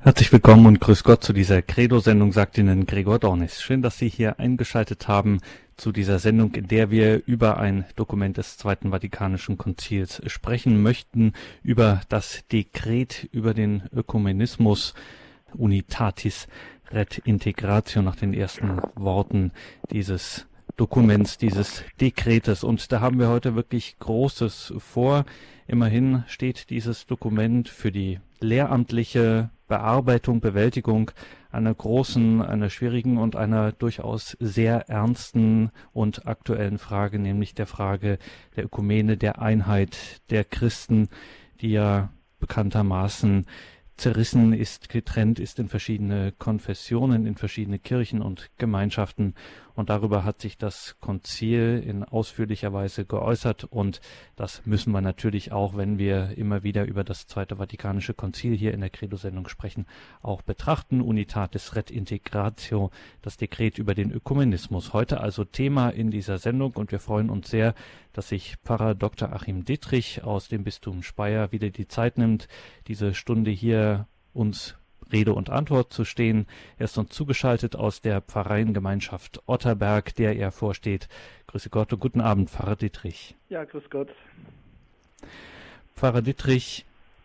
Herzlich willkommen und grüß Gott zu dieser Credo-Sendung, sagt Ihnen Gregor Dornis. Schön, dass Sie hier eingeschaltet haben zu dieser Sendung, in der wir über ein Dokument des Zweiten Vatikanischen Konzils sprechen möchten, über das Dekret über den Ökumenismus Unitatis Ret Integratio nach den ersten Worten dieses Dokuments, dieses Dekretes. Und da haben wir heute wirklich Großes vor. Immerhin steht dieses Dokument für die lehramtliche Bearbeitung, Bewältigung einer großen, einer schwierigen und einer durchaus sehr ernsten und aktuellen Frage, nämlich der Frage der Ökumene, der Einheit der Christen, die ja bekanntermaßen zerrissen ist, getrennt ist in verschiedene Konfessionen, in verschiedene Kirchen und Gemeinschaften. Und darüber hat sich das Konzil in ausführlicher Weise geäußert. Und das müssen wir natürlich auch, wenn wir immer wieder über das Zweite Vatikanische Konzil hier in der Credo-Sendung sprechen, auch betrachten. Unitatis Ret Integratio, das Dekret über den Ökumenismus. Heute also Thema in dieser Sendung. Und wir freuen uns sehr, dass sich Pfarrer Dr. Achim Dittrich aus dem Bistum Speyer wieder die Zeit nimmt, diese Stunde hier uns Rede und Antwort zu stehen. Er ist uns zugeschaltet aus der Pfarreiengemeinschaft Otterberg, der er vorsteht. Grüße Gott und guten Abend, Pfarrer Dittrich. Ja, grüß Gott. Pfarrer Dittrich,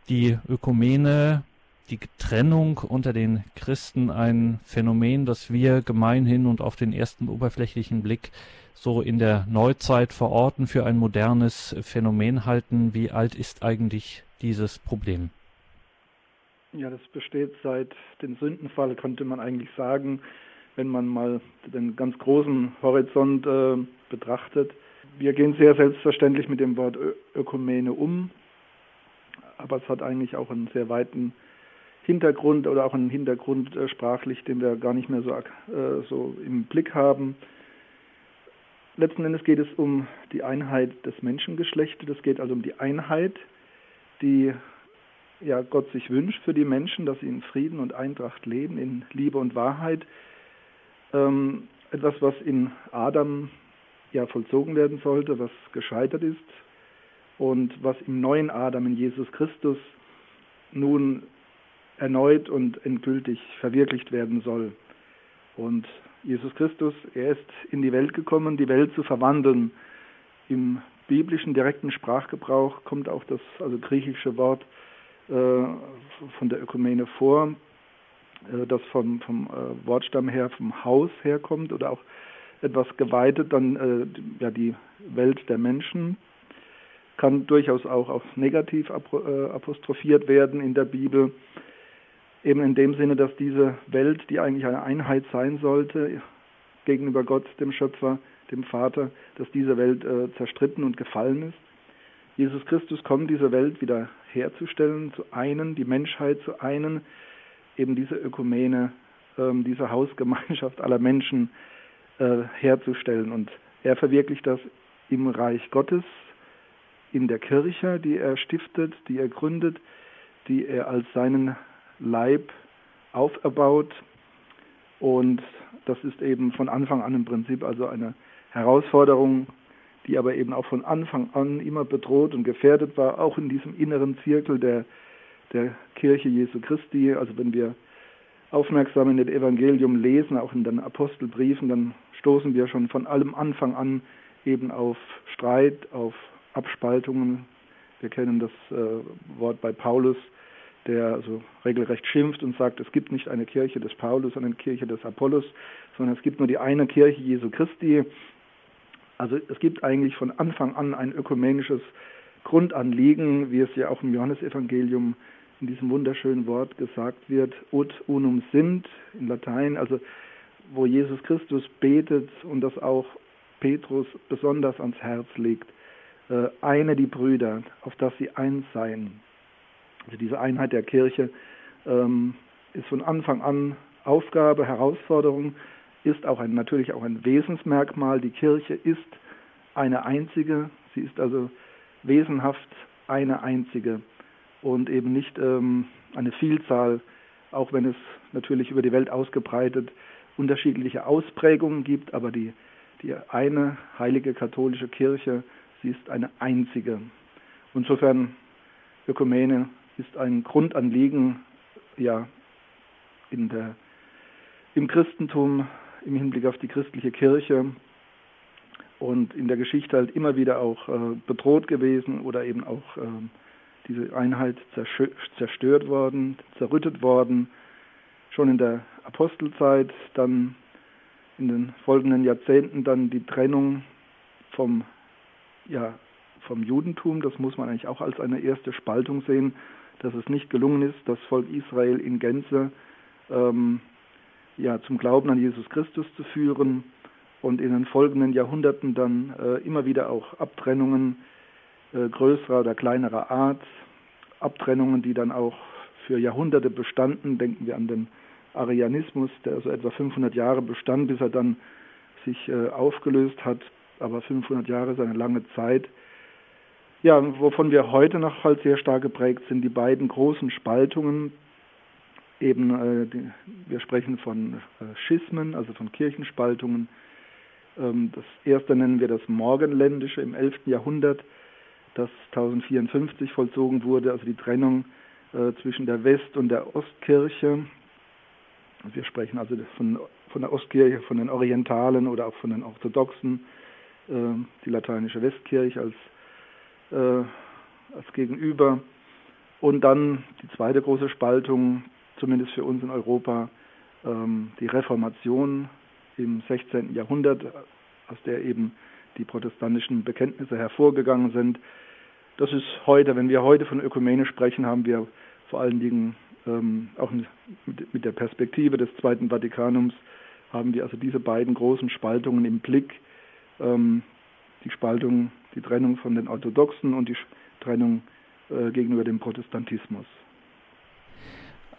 die Ökumene, die Trennung unter den Christen ein Phänomen, das wir gemeinhin und auf den ersten oberflächlichen Blick so in der Neuzeit verorten, für ein modernes Phänomen halten. Wie alt ist eigentlich dieses Problem? Ja, das besteht seit dem Sündenfall, könnte man eigentlich sagen, wenn man mal den ganz großen Horizont äh, betrachtet. Wir gehen sehr selbstverständlich mit dem Wort Ö Ökumene um, aber es hat eigentlich auch einen sehr weiten Hintergrund oder auch einen Hintergrund äh, sprachlich, den wir gar nicht mehr so, äh, so im Blick haben. Letzten Endes geht es um die Einheit des Menschengeschlechtes. Es geht also um die Einheit, die ja, Gott sich wünscht für die Menschen, dass sie in Frieden und Eintracht leben, in Liebe und Wahrheit. Ähm, etwas, was in Adam ja vollzogen werden sollte, was gescheitert ist und was im neuen Adam, in Jesus Christus, nun erneut und endgültig verwirklicht werden soll. Und Jesus Christus, er ist in die Welt gekommen, die Welt zu verwandeln. Im biblischen direkten Sprachgebrauch kommt auch das also griechische Wort von der Ökumene vor, äh, das vom, vom äh, Wortstamm her vom Haus herkommt oder auch etwas geweitet, dann ja die Welt der Menschen kann durchaus auch auf negativ apostrophiert werden in der Bibel. Eben in dem Sinne, dass diese Welt, die eigentlich eine Einheit sein sollte, gegenüber Gott, dem Schöpfer, dem Vater, dass diese Welt äh, zerstritten und gefallen ist. Jesus Christus kommt, diese Welt wieder herzustellen, zu einen, die Menschheit zu einen, eben diese Ökumene, ähm, diese Hausgemeinschaft aller Menschen äh, herzustellen. Und er verwirklicht das im Reich Gottes, in der Kirche, die er stiftet, die er gründet, die er als seinen Leib auferbaut. Und das ist eben von Anfang an im Prinzip also eine Herausforderung, die aber eben auch von Anfang an immer bedroht und gefährdet war, auch in diesem inneren Zirkel der, der Kirche Jesu Christi. Also wenn wir aufmerksam in dem Evangelium lesen, auch in den Apostelbriefen, dann stoßen wir schon von allem Anfang an eben auf Streit, auf Abspaltungen. Wir kennen das äh, Wort bei Paulus, der also regelrecht schimpft und sagt, es gibt nicht eine Kirche des Paulus, sondern eine Kirche des Apollos, sondern es gibt nur die eine Kirche Jesu Christi. Also es gibt eigentlich von Anfang an ein ökumenisches Grundanliegen, wie es ja auch im Johannesevangelium in diesem wunderschönen Wort gesagt wird, ut unum sind in Latein, also wo Jesus Christus betet und das auch Petrus besonders ans Herz legt. Äh, eine die Brüder, auf dass sie eins seien. Also diese Einheit der Kirche ähm, ist von Anfang an Aufgabe, Herausforderung, ist auch ein, natürlich auch ein Wesensmerkmal. Die Kirche ist eine einzige, sie ist also wesenhaft eine einzige und eben nicht ähm, eine Vielzahl, auch wenn es natürlich über die Welt ausgebreitet unterschiedliche Ausprägungen gibt, aber die, die eine heilige katholische Kirche, sie ist eine einzige. Insofern Ökumene ist ein Grundanliegen ja, in der, im Christentum, im Hinblick auf die christliche Kirche und in der Geschichte halt immer wieder auch äh, bedroht gewesen oder eben auch äh, diese Einheit zerstört worden, zerrüttet worden, schon in der Apostelzeit, dann in den folgenden Jahrzehnten dann die Trennung vom, ja, vom Judentum, das muss man eigentlich auch als eine erste Spaltung sehen, dass es nicht gelungen ist, das Volk Israel in Gänze ähm, ja, zum Glauben an Jesus Christus zu führen und in den folgenden Jahrhunderten dann äh, immer wieder auch Abtrennungen äh, größerer oder kleinerer Art, Abtrennungen, die dann auch für Jahrhunderte bestanden. Denken wir an den Arianismus, der so etwa 500 Jahre bestand, bis er dann sich äh, aufgelöst hat. Aber 500 Jahre ist eine lange Zeit. Ja, wovon wir heute noch halt sehr stark geprägt sind, die beiden großen Spaltungen. Eben, äh, wir sprechen von äh, Schismen, also von Kirchenspaltungen. Ähm, das erste nennen wir das Morgenländische im 11. Jahrhundert, das 1054 vollzogen wurde, also die Trennung äh, zwischen der West- und der Ostkirche. Wir sprechen also von, von der Ostkirche, von den Orientalen oder auch von den Orthodoxen, die lateinische Westkirche als als Gegenüber. Und dann die zweite große Spaltung, zumindest für uns in Europa, ähm, die Reformation im 16. Jahrhundert, aus der eben die protestantischen Bekenntnisse hervorgegangen sind. Das ist heute, wenn wir heute von Ökumene sprechen, haben wir vor allen Dingen ähm, auch mit, mit, der Perspektive des Zweiten Vatikanums, haben wir also diese beiden großen Spaltungen im Blick. Ähm, die Spaltung die Trennung von den Orthodoxen und die Trennung äh, gegenüber dem Protestantismus.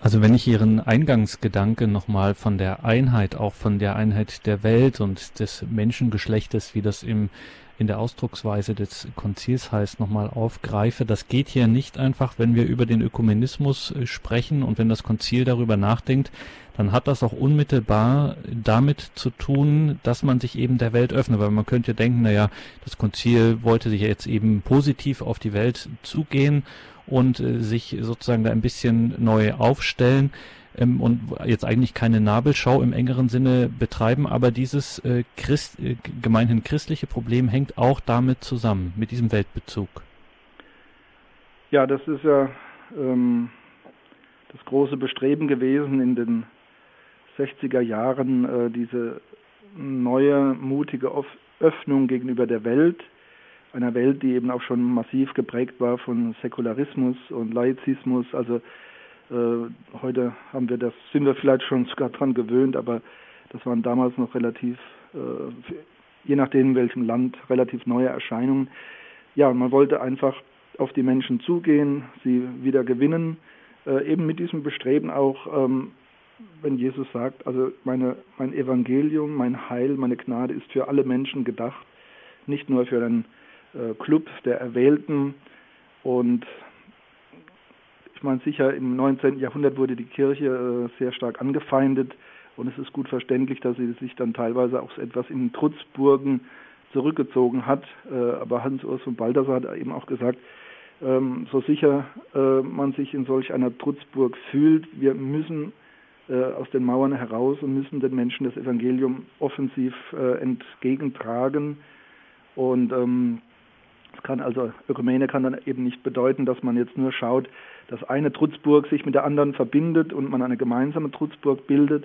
Also wenn ich Ihren Eingangsgedanke nochmal von der Einheit, auch von der Einheit der Welt und des Menschengeschlechtes, wie das im in der Ausdrucksweise des Konzils heißt, nochmal aufgreife. Das geht hier nicht einfach, wenn wir über den Ökumenismus äh, sprechen und wenn das Konzil darüber nachdenkt, dann hat das auch unmittelbar damit zu tun, dass man sich eben der Welt öffnet, weil man könnte denken, naja, das Konzil wollte sich jetzt eben positiv auf die Welt zugehen und äh, sich sozusagen da ein bisschen neu aufstellen ähm, und jetzt eigentlich keine Nabelschau im engeren Sinne betreiben, aber dieses äh, Christ, äh, gemeinhin christliche Problem hängt auch damit zusammen, mit diesem Weltbezug. Ja, das ist ja ähm, das große Bestreben gewesen in den 60er Jahren, äh, diese neue, mutige Öffnung gegenüber der Welt, einer Welt, die eben auch schon massiv geprägt war von Säkularismus und Laizismus, also äh, heute haben wir das, sind wir vielleicht schon sogar dran gewöhnt, aber das waren damals noch relativ, äh, je nachdem in welchem Land, relativ neue Erscheinungen. Ja, man wollte einfach auf die Menschen zugehen, sie wieder gewinnen, äh, eben mit diesem Bestreben auch, ähm, wenn Jesus sagt, also meine, mein Evangelium, mein Heil, meine Gnade ist für alle Menschen gedacht, nicht nur für den Club der Erwählten. Und meine, sicher im 19. Jahrhundert wurde die Kirche äh, sehr stark angefeindet und es ist gut verständlich, dass sie sich dann teilweise auch etwas in Trutzburgen zurückgezogen hat. Äh, aber Hans-Urs von Balthasar hat eben auch gesagt, ähm, so sicher äh, man sich in solch einer Trutzburg fühlt, wir müssen aus den Mauern heraus und müssen den Menschen das Evangelium offensiv entgegentragen. Und ähm, es kann also Ökumene kann dann eben nicht bedeuten, dass man jetzt nur schaut, dass eine Trutzburg sich mit der anderen verbindet und man eine gemeinsame Trutzburg bildet,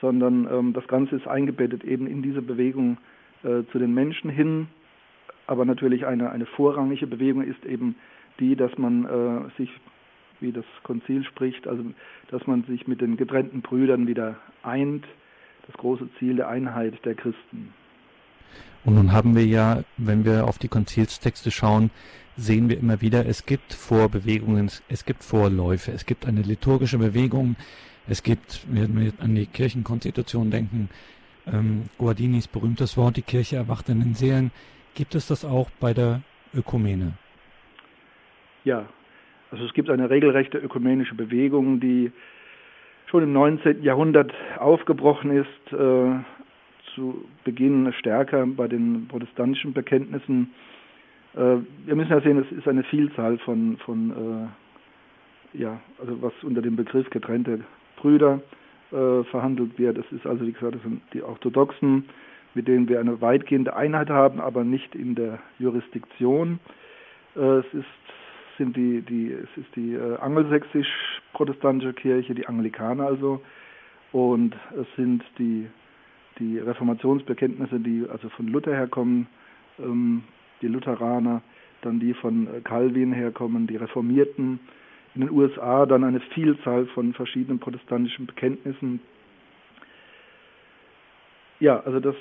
sondern ähm, das Ganze ist eingebettet eben in diese Bewegung äh, zu den Menschen hin. Aber natürlich eine, eine vorrangige Bewegung ist eben die, dass man äh, sich, wie das Konzil spricht, also dass man sich mit den getrennten Brüdern wieder eint, das große Ziel der Einheit der Christen. Und nun haben wir ja, wenn wir auf die Konzilstexte schauen, sehen wir immer wieder, es gibt Vorbewegungen, es gibt Vorläufe, es gibt eine liturgische Bewegung, es gibt, wenn wir an die Kirchenkonstitution denken, ähm, Guardinis berühmtes Wort, die Kirche erwacht in den Seelen. Gibt es das auch bei der Ökumene? Ja, also es gibt eine regelrechte ökumenische Bewegung, die schon im 19. Jahrhundert aufgebrochen ist, äh, zu Beginn stärker bei den protestantischen Bekenntnissen äh, wir müssen ja sehen, es ist eine Vielzahl von, von äh, ja, also was unter dem Begriff getrennte Brüder äh, verhandelt wird. Das ist also, wie gesagt, das sind die Orthodoxen, mit denen wir eine weitgehende Einheit haben, aber nicht in der Jurisdiktion. Äh, es ist sind die, die, es ist die äh, angelsächsisch-protestantische Kirche, die Anglikaner also, und es sind die, die Reformationsbekenntnisse, die also von Luther herkommen, ähm, die Lutheraner, dann die von äh, Calvin herkommen, die Reformierten. In den USA dann eine Vielzahl von verschiedenen protestantischen Bekenntnissen. Ja, also das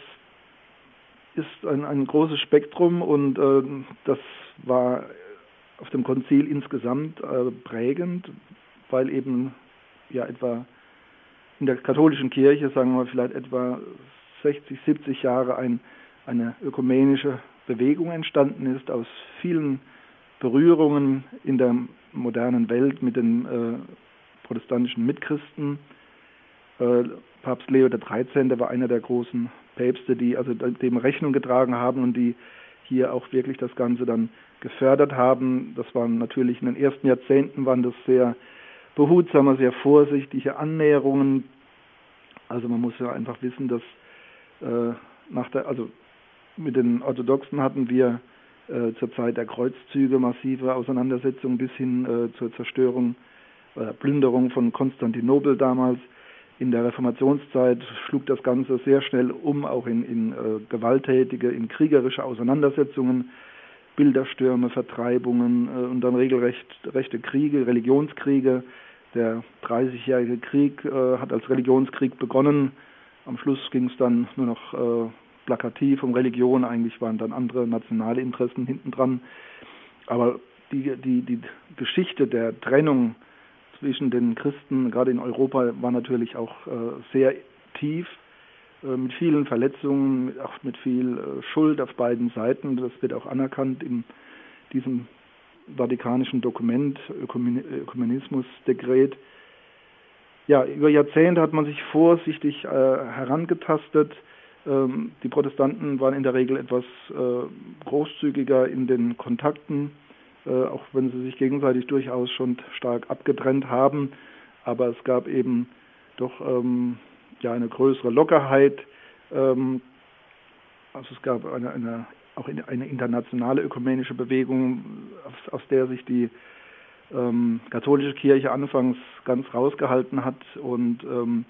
ist ein, ein großes Spektrum und äh, das war auf dem Konzil insgesamt äh, prägend, weil eben ja etwa in der katholischen Kirche, sagen wir vielleicht etwa 60, 70 Jahre ein, eine ökumenische Bewegung entstanden ist aus vielen Berührungen in der modernen Welt mit den äh, protestantischen Mitchristen. Äh, Papst Leo XIII. war einer der großen Päpste, die also dem Rechnung getragen haben und die hier auch wirklich das Ganze dann gefördert haben. Das waren natürlich in den ersten Jahrzehnten waren das sehr behutsame, sehr vorsichtige Annäherungen. Also man muss ja einfach wissen, dass äh, nach der, also mit den Orthodoxen hatten wir äh, zur Zeit der Kreuzzüge massive Auseinandersetzungen bis hin äh, zur Zerstörung oder Plünderung von Konstantinopel damals. In der Reformationszeit schlug das Ganze sehr schnell um, auch in, in äh, gewalttätige, in kriegerische Auseinandersetzungen, Bilderstürme, Vertreibungen äh, und dann regelrecht rechte Kriege, Religionskriege. Der 30-jährige Krieg äh, hat als Religionskrieg begonnen. Am Schluss ging es dann nur noch äh, plakativ um Religion, eigentlich waren dann andere nationale Interessen hintendran. Aber die, die, die Geschichte der Trennung zwischen den Christen, gerade in Europa, war natürlich auch sehr tief, mit vielen Verletzungen, auch mit viel äh, Schuld auf beiden Seiten. Das wird auch anerkannt in diesem vatikanischen Dokument, Ökumenismusdekret. Ja, über Jahrzehnte hat man sich vorsichtig äh, herangetastet. Ähm, die Protestanten waren in der Regel etwas äh, großzügiger in den Kontakten äh, auch wenn sie sich gegenseitig durchaus schon stark abgetrennt haben. Aber es gab eben doch ähm, ja eine größere Lockerheit. Ähm, also es gab eine, eine auch eine internationale ökumenische Bewegung, aus, aus der sich die ähm, katholische Kirche anfangs ganz rausgehalten hat und ähm,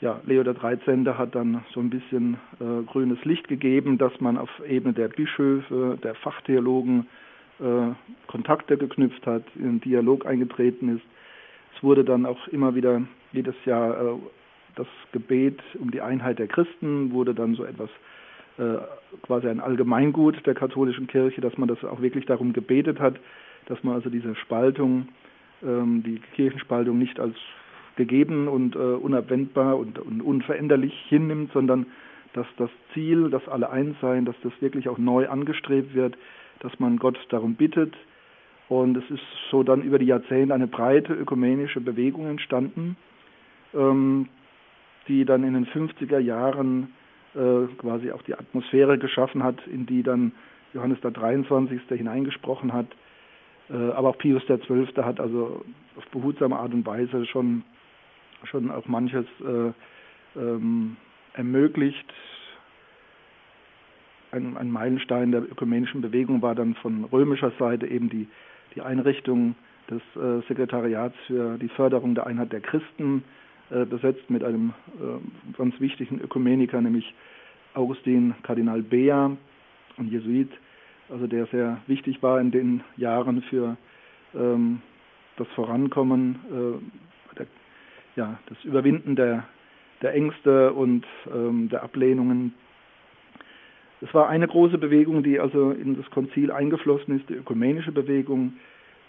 ja, Leo XIII. hat dann so ein bisschen äh, grünes Licht gegeben, dass man auf Ebene der Bischöfe, der Fachtheologen äh, Kontakte geknüpft hat, in Dialog eingetreten ist. Es wurde dann auch immer wieder jedes Jahr äh, das Gebet um die Einheit der Christen, wurde dann so etwas äh, quasi ein Allgemeingut der katholischen Kirche, dass man das auch wirklich darum gebetet hat, dass man also diese Spaltung, ähm, die Kirchenspaltung nicht als gegeben und äh, unabwendbar und, und, unveränderlich hinnimmt, sondern dass das Ziel, dass alle eins seien, dass das wirklich auch neu angestrebt wird, dass man Gott darum bittet. Und es ist so dann über die Jahrzehnte eine breite ökumenische Bewegung entstanden, ähm, die dann in den 50er Jahren äh, quasi auch die Atmosphäre geschaffen hat, in die dann Johannes der 23. hineingesprochen hat. Äh, aber auch Pius XII. hat also auf behutsame Art und Weise schon, schon auch manches äh, ähm, ermöglicht, ein, ein Meilenstein der ökumenischen Bewegung war dann von römischer Seite eben die, die Einrichtung des äh, Sekretariats für die Förderung der Einheit der Christen, besetzt mit einem äh, ganz wichtigen Ökumeniker, nämlich Augustin Kardinal Bea, ein Jesuit, also der sehr wichtig war in den Jahren für ähm, das Vorankommen, äh, der, ja, das Überwinden der, der Ängste und ähm, der Ablehnungen es war eine große Bewegung, die also in das Konzil eingeflossen ist, die ökumenische Bewegung.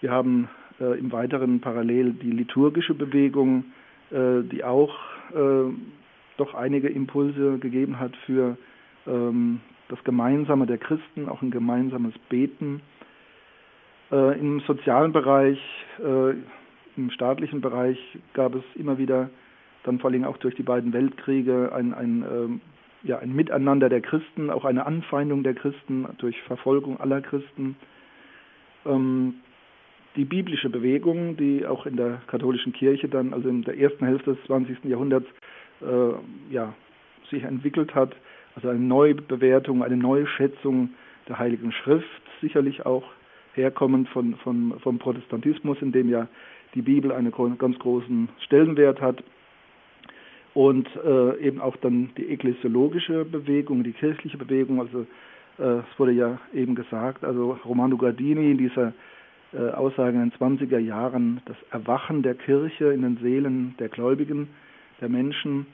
Wir haben äh, im Weiteren parallel die liturgische Bewegung, äh, die auch äh, doch einige Impulse gegeben hat für ähm, das Gemeinsame der Christen, auch ein gemeinsames Beten. Äh, Im sozialen Bereich, äh, im staatlichen Bereich gab es immer wieder, dann vor allem auch durch die beiden Weltkriege, ein, ein ähm, ja, ein Miteinander der Christen, auch eine Anfeindung der Christen durch Verfolgung aller Christen. Ähm, die biblische Bewegung, die auch in der katholischen Kirche dann, also in der ersten Hälfte des 20. Jahrhunderts, äh, ja, sich entwickelt hat. Also eine neue Bewertung, eine neue Schätzung der Heiligen Schrift, sicherlich auch herkommend von, von, vom Protestantismus, in dem ja die Bibel einen ganz großen Stellenwert hat. Und äh, eben auch dann die ekklesiologische Bewegung, die kirchliche Bewegung, also äh, es wurde ja eben gesagt, also Romano Gardini in dieser äh, Aussage in den 20er Jahren, das Erwachen der Kirche in den Seelen der Gläubigen, der Menschen,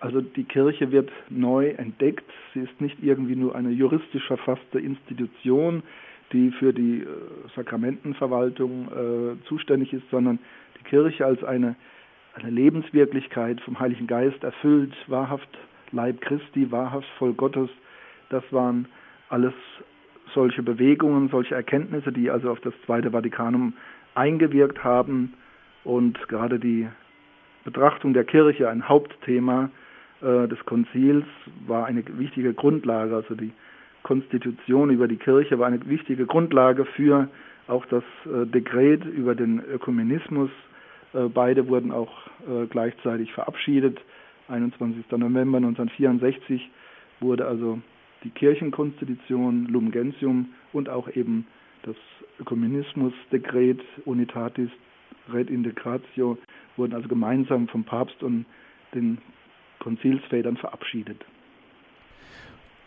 also die Kirche wird neu entdeckt. Sie ist nicht irgendwie nur eine juristisch verfasste Institution, die für die äh, Sakramentenverwaltung äh, zuständig ist, sondern die Kirche als eine, eine Lebenswirklichkeit vom Heiligen Geist erfüllt, wahrhaft Leib Christi, wahrhaft voll Gottes. Das waren alles solche Bewegungen, solche Erkenntnisse, die also auf das Zweite Vatikanum eingewirkt haben und gerade die Betrachtung der Kirche ein Hauptthema äh, des Konzils war eine wichtige Grundlage, also die Konstitution über die Kirche war eine wichtige Grundlage für auch das äh, Dekret über den Ökumenismus. Äh, beide wurden auch äh, gleichzeitig verabschiedet. 21. November 1964 wurde also die Kirchenkonstitution Lumen Gentium und auch eben das Ökumenismusdekret Unitatis Red Integratio wurden also gemeinsam vom Papst und den Konzilsvätern verabschiedet.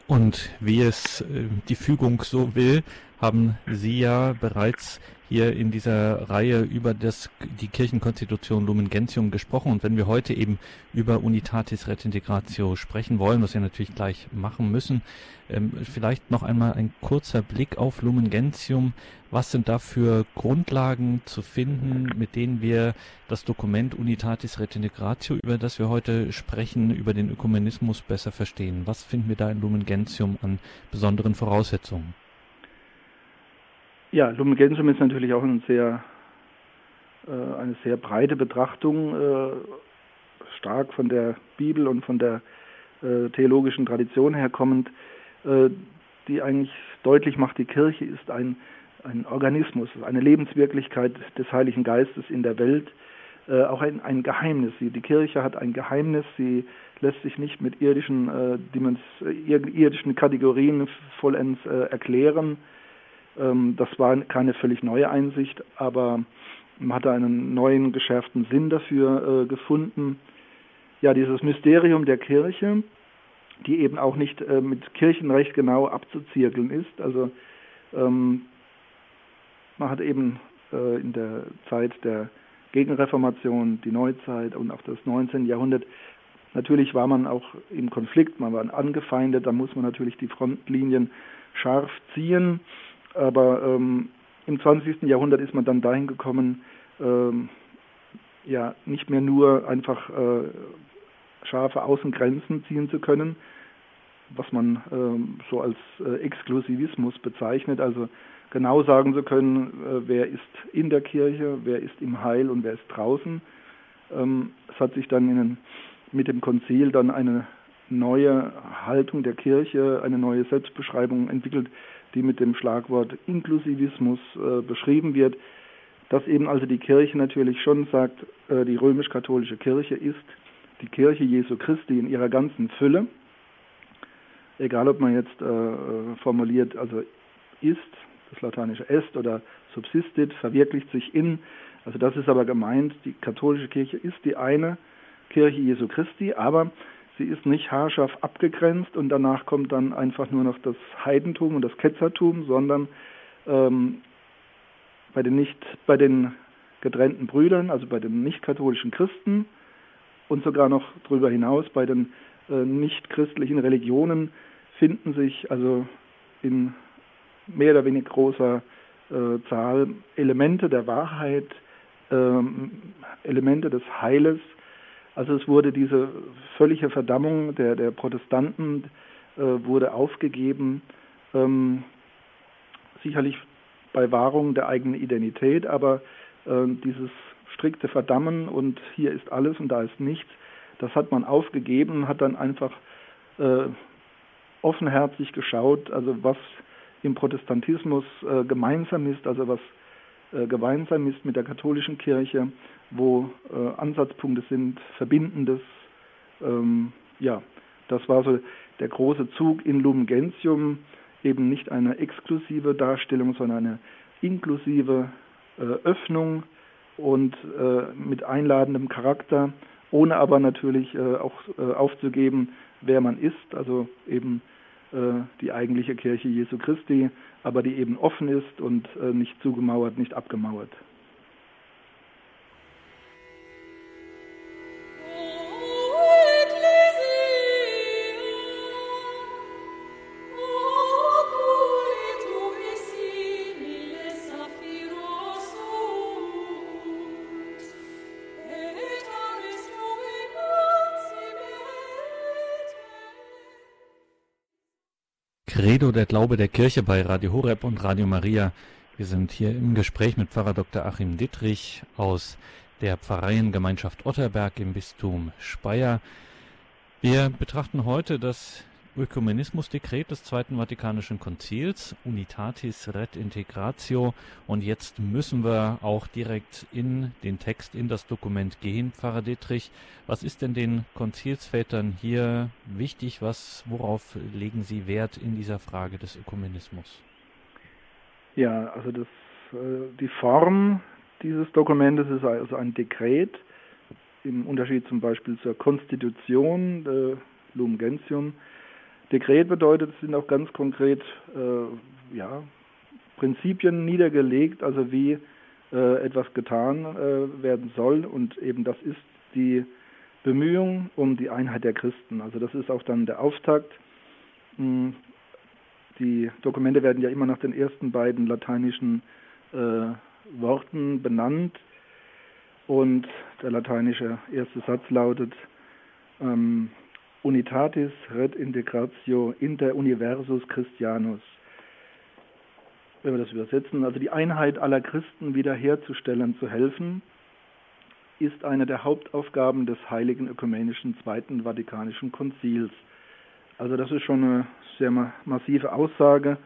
Und wie es äh, die Fügung so will, haben Sie ja bereits hier in dieser Reihe über das, die Kirchenkonstitution Lumen Gentium gesprochen. Und wenn wir heute eben über Unitatis Retintegratio sprechen wollen, was wir natürlich gleich machen müssen, ähm, vielleicht noch einmal ein kurzer Blick auf Lumen Gentium. Was sind da für Grundlagen zu finden, mit denen wir das Dokument Unitatis Retintegratio, über das wir heute sprechen, über den Ökumenismus besser verstehen? Was finden wir da in Lumen Gentium an besonderen Voraussetzungen? Ja, Lumen Gentium ist natürlich auch ein sehr, äh, eine sehr breite Betrachtung, äh, stark von der Bibel und von der äh, theologischen Tradition herkommend, äh, die eigentlich deutlich macht, die Kirche ist ein, ein Organismus, eine Lebenswirklichkeit des Heiligen Geistes in der Welt, äh, auch ein, ein Geheimnis. Die Kirche hat ein Geheimnis, sie lässt sich nicht mit irdischen, äh, irdischen Kategorien vollends erklären das war keine völlig neue Einsicht, aber man hatte einen neuen, geschärften Sinn dafür äh, gefunden. Ja, dieses Mysterium der Kirche, die eben auch nicht äh, mit Kirchenrecht genau abzuzirkeln ist. Also ähm, man hat eben äh, in der Zeit der Gegenreformation, die Neuzeit und auch das 19. Jahrhundert, natürlich war man auch im Konflikt, man war angefeindet, da muss man natürlich die Frontlinien scharf ziehen. Aber ähm, im 20. Jahrhundert ist man dann dahin gekommen, ähm, ja, nicht mehr nur einfach äh, scharfe Außengrenzen ziehen zu können, was man ähm, so als äh, Exklusivismus bezeichnet, also genau sagen zu können, äh, wer ist in der Kirche, wer ist im Heil und wer ist draußen. Ähm, es hat sich dann in, mit dem Konzil dann eine neue Haltung der Kirche, eine neue Selbstbeschreibung entwickelt, die mit dem Schlagwort Inklusivismus äh, beschrieben wird, dass eben also die Kirche natürlich schon sagt, äh, die römisch-katholische Kirche ist die Kirche Jesu Christi in ihrer ganzen Fülle, egal ob man jetzt äh, formuliert, also ist, das lateinische est oder subsistit, verwirklicht sich in, also das ist aber gemeint, die katholische Kirche ist die eine Kirche Jesu Christi, aber Sie ist nicht haarscharf abgegrenzt und danach kommt dann einfach nur noch das Heidentum und das Ketzertum, sondern ähm, bei den nicht, bei den getrennten Brüdern, also bei den nicht-katholischen Christen und sogar noch darüber hinaus bei den äh, nicht-christlichen Religionen finden sich also in mehr oder weniger großer äh, Zahl Elemente der Wahrheit, äh, Elemente des Heiles, also es wurde diese völlige Verdammung der, der Protestanten äh, wurde aufgegeben, ähm, sicherlich bei Wahrung der eigenen Identität, aber äh, dieses strikte Verdammen und hier ist alles und da ist nichts, das hat man aufgegeben, hat dann einfach äh, offenherzig geschaut, also was im Protestantismus äh, gemeinsam ist, also was gemeinsam ist mit der katholischen Kirche, wo äh, Ansatzpunkte sind, Verbindendes. Ähm, ja, das war so der große Zug in Lumen Gentium, eben nicht eine exklusive Darstellung, sondern eine inklusive äh, Öffnung und äh, mit einladendem Charakter, ohne aber natürlich äh, auch äh, aufzugeben, wer man ist, also eben äh, die eigentliche Kirche Jesu Christi, aber die eben offen ist und äh, nicht zugemauert, nicht abgemauert. Der Glaube der Kirche bei Radio Horeb und Radio Maria. Wir sind hier im Gespräch mit Pfarrer Dr. Achim Dittrich aus der Pfarreiengemeinschaft Otterberg im Bistum Speyer. Wir betrachten heute das Ökumenismusdekret des Zweiten Vatikanischen Konzils, Unitatis Red Integratio. Und jetzt müssen wir auch direkt in den Text, in das Dokument gehen, Pfarrer Dietrich. Was ist denn den Konzilsvätern hier wichtig? Was, worauf legen Sie Wert in dieser Frage des Ökumenismus? Ja, also das, äh, die Form dieses Dokumentes ist also ein Dekret, im Unterschied zum Beispiel zur Konstitution, äh, Lumen Gentium, Dekret bedeutet, es sind auch ganz konkret äh, ja, Prinzipien niedergelegt, also wie äh, etwas getan äh, werden soll. Und eben das ist die Bemühung um die Einheit der Christen. Also das ist auch dann der Auftakt. Hm, die Dokumente werden ja immer nach den ersten beiden lateinischen äh, Worten benannt. Und der lateinische erste Satz lautet, ähm, Unitatis red integratio inter universus Christianus. Wenn wir das übersetzen, also die Einheit aller Christen wiederherzustellen, zu helfen, ist eine der Hauptaufgaben des Heiligen Ökumenischen Zweiten Vatikanischen Konzils. Also das ist schon eine sehr massive Aussage.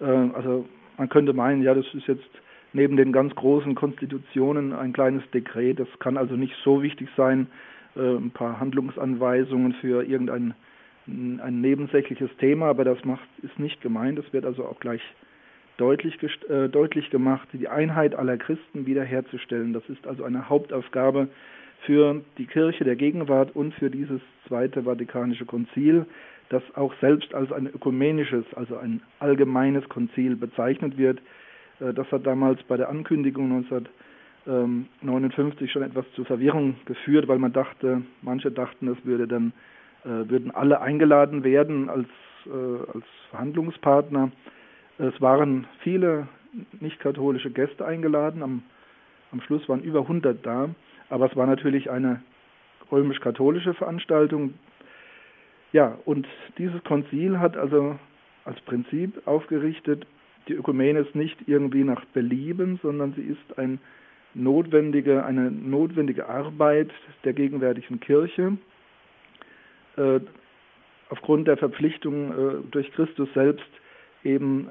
Äh, also man könnte meinen, ja, das ist jetzt neben den ganz großen Konstitutionen ein kleines Dekret. Das kann also nicht so wichtig sein, ein paar Handlungsanweisungen für irgendein ein nebensächliches Thema, aber das macht, ist nicht gemeint. Es wird also auch gleich deutlich, äh, deutlich gemacht, die Einheit aller Christen wiederherzustellen. Das ist also eine Hauptaufgabe für die Kirche der Gegenwart und für dieses Zweite Vatikanische Konzil, das auch selbst als ein ökumenisches, also ein allgemeines Konzil bezeichnet wird. Äh, das hat damals bei der Ankündigung 19 59 schon etwas zur Verwirrung geführt, weil man dachte, manche dachten, es würde dann äh, würden alle eingeladen werden als äh, als Verhandlungspartner. Es waren viele nicht-katholische Gäste eingeladen. Am, am Schluss waren über 100 da, aber es war natürlich eine römisch-katholische Veranstaltung. Ja, und dieses Konzil hat also als Prinzip aufgerichtet, die Ökumene ist nicht irgendwie nach Belieben, sondern sie ist ein notwendige, eine notwendige Arbeit der gegenwärtigen Kirche äh, aufgrund der Verpflichtung äh, durch Christus selbst eben,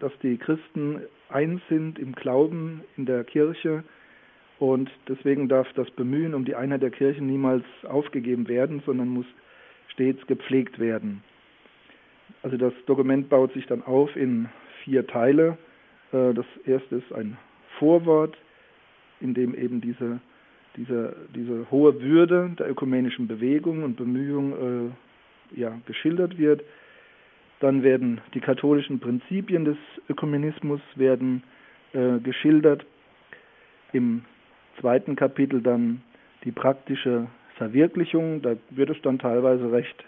dass die Christen eins sind im Glauben in der Kirche und deswegen darf das Bemühen um die Einheit der Kirche niemals aufgegeben werden, sondern muss stets gepflegt werden. Also das Dokument baut sich dann auf in vier Teile. Äh, das erste ist ein Vorwort, in dem eben diese, diese, diese hohe Würde der ökumenischen Bewegung und Bemühung äh, ja, geschildert wird. Dann werden die katholischen Prinzipien des Ökumenismus werden äh, geschildert. Im zweiten Kapitel dann die praktische Verwirklichung. Da wird es dann teilweise recht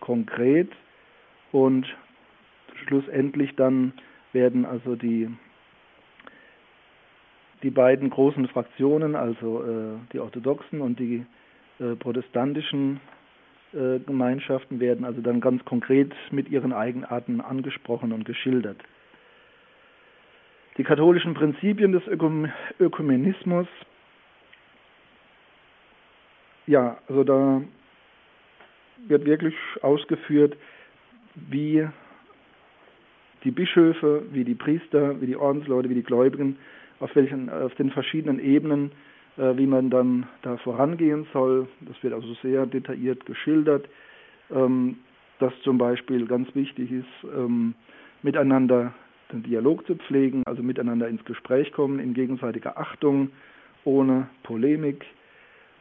konkret und schlussendlich dann werden also die die beiden großen Fraktionen, also äh, die orthodoxen und die äh, protestantischen äh, Gemeinschaften, werden also dann ganz konkret mit ihren Eigenarten angesprochen und geschildert. Die katholischen Prinzipien des Ökum Ökumenismus, ja, also da wird wirklich ausgeführt, wie die Bischöfe, wie die Priester, wie die Ordensleute, wie die Gläubigen auf welchen, auf den verschiedenen Ebenen, äh, wie man dann da vorangehen soll. Das wird also sehr detailliert geschildert, ähm, dass zum Beispiel ganz wichtig ist, ähm, miteinander den Dialog zu pflegen, also miteinander ins Gespräch kommen, in gegenseitiger Achtung, ohne Polemik.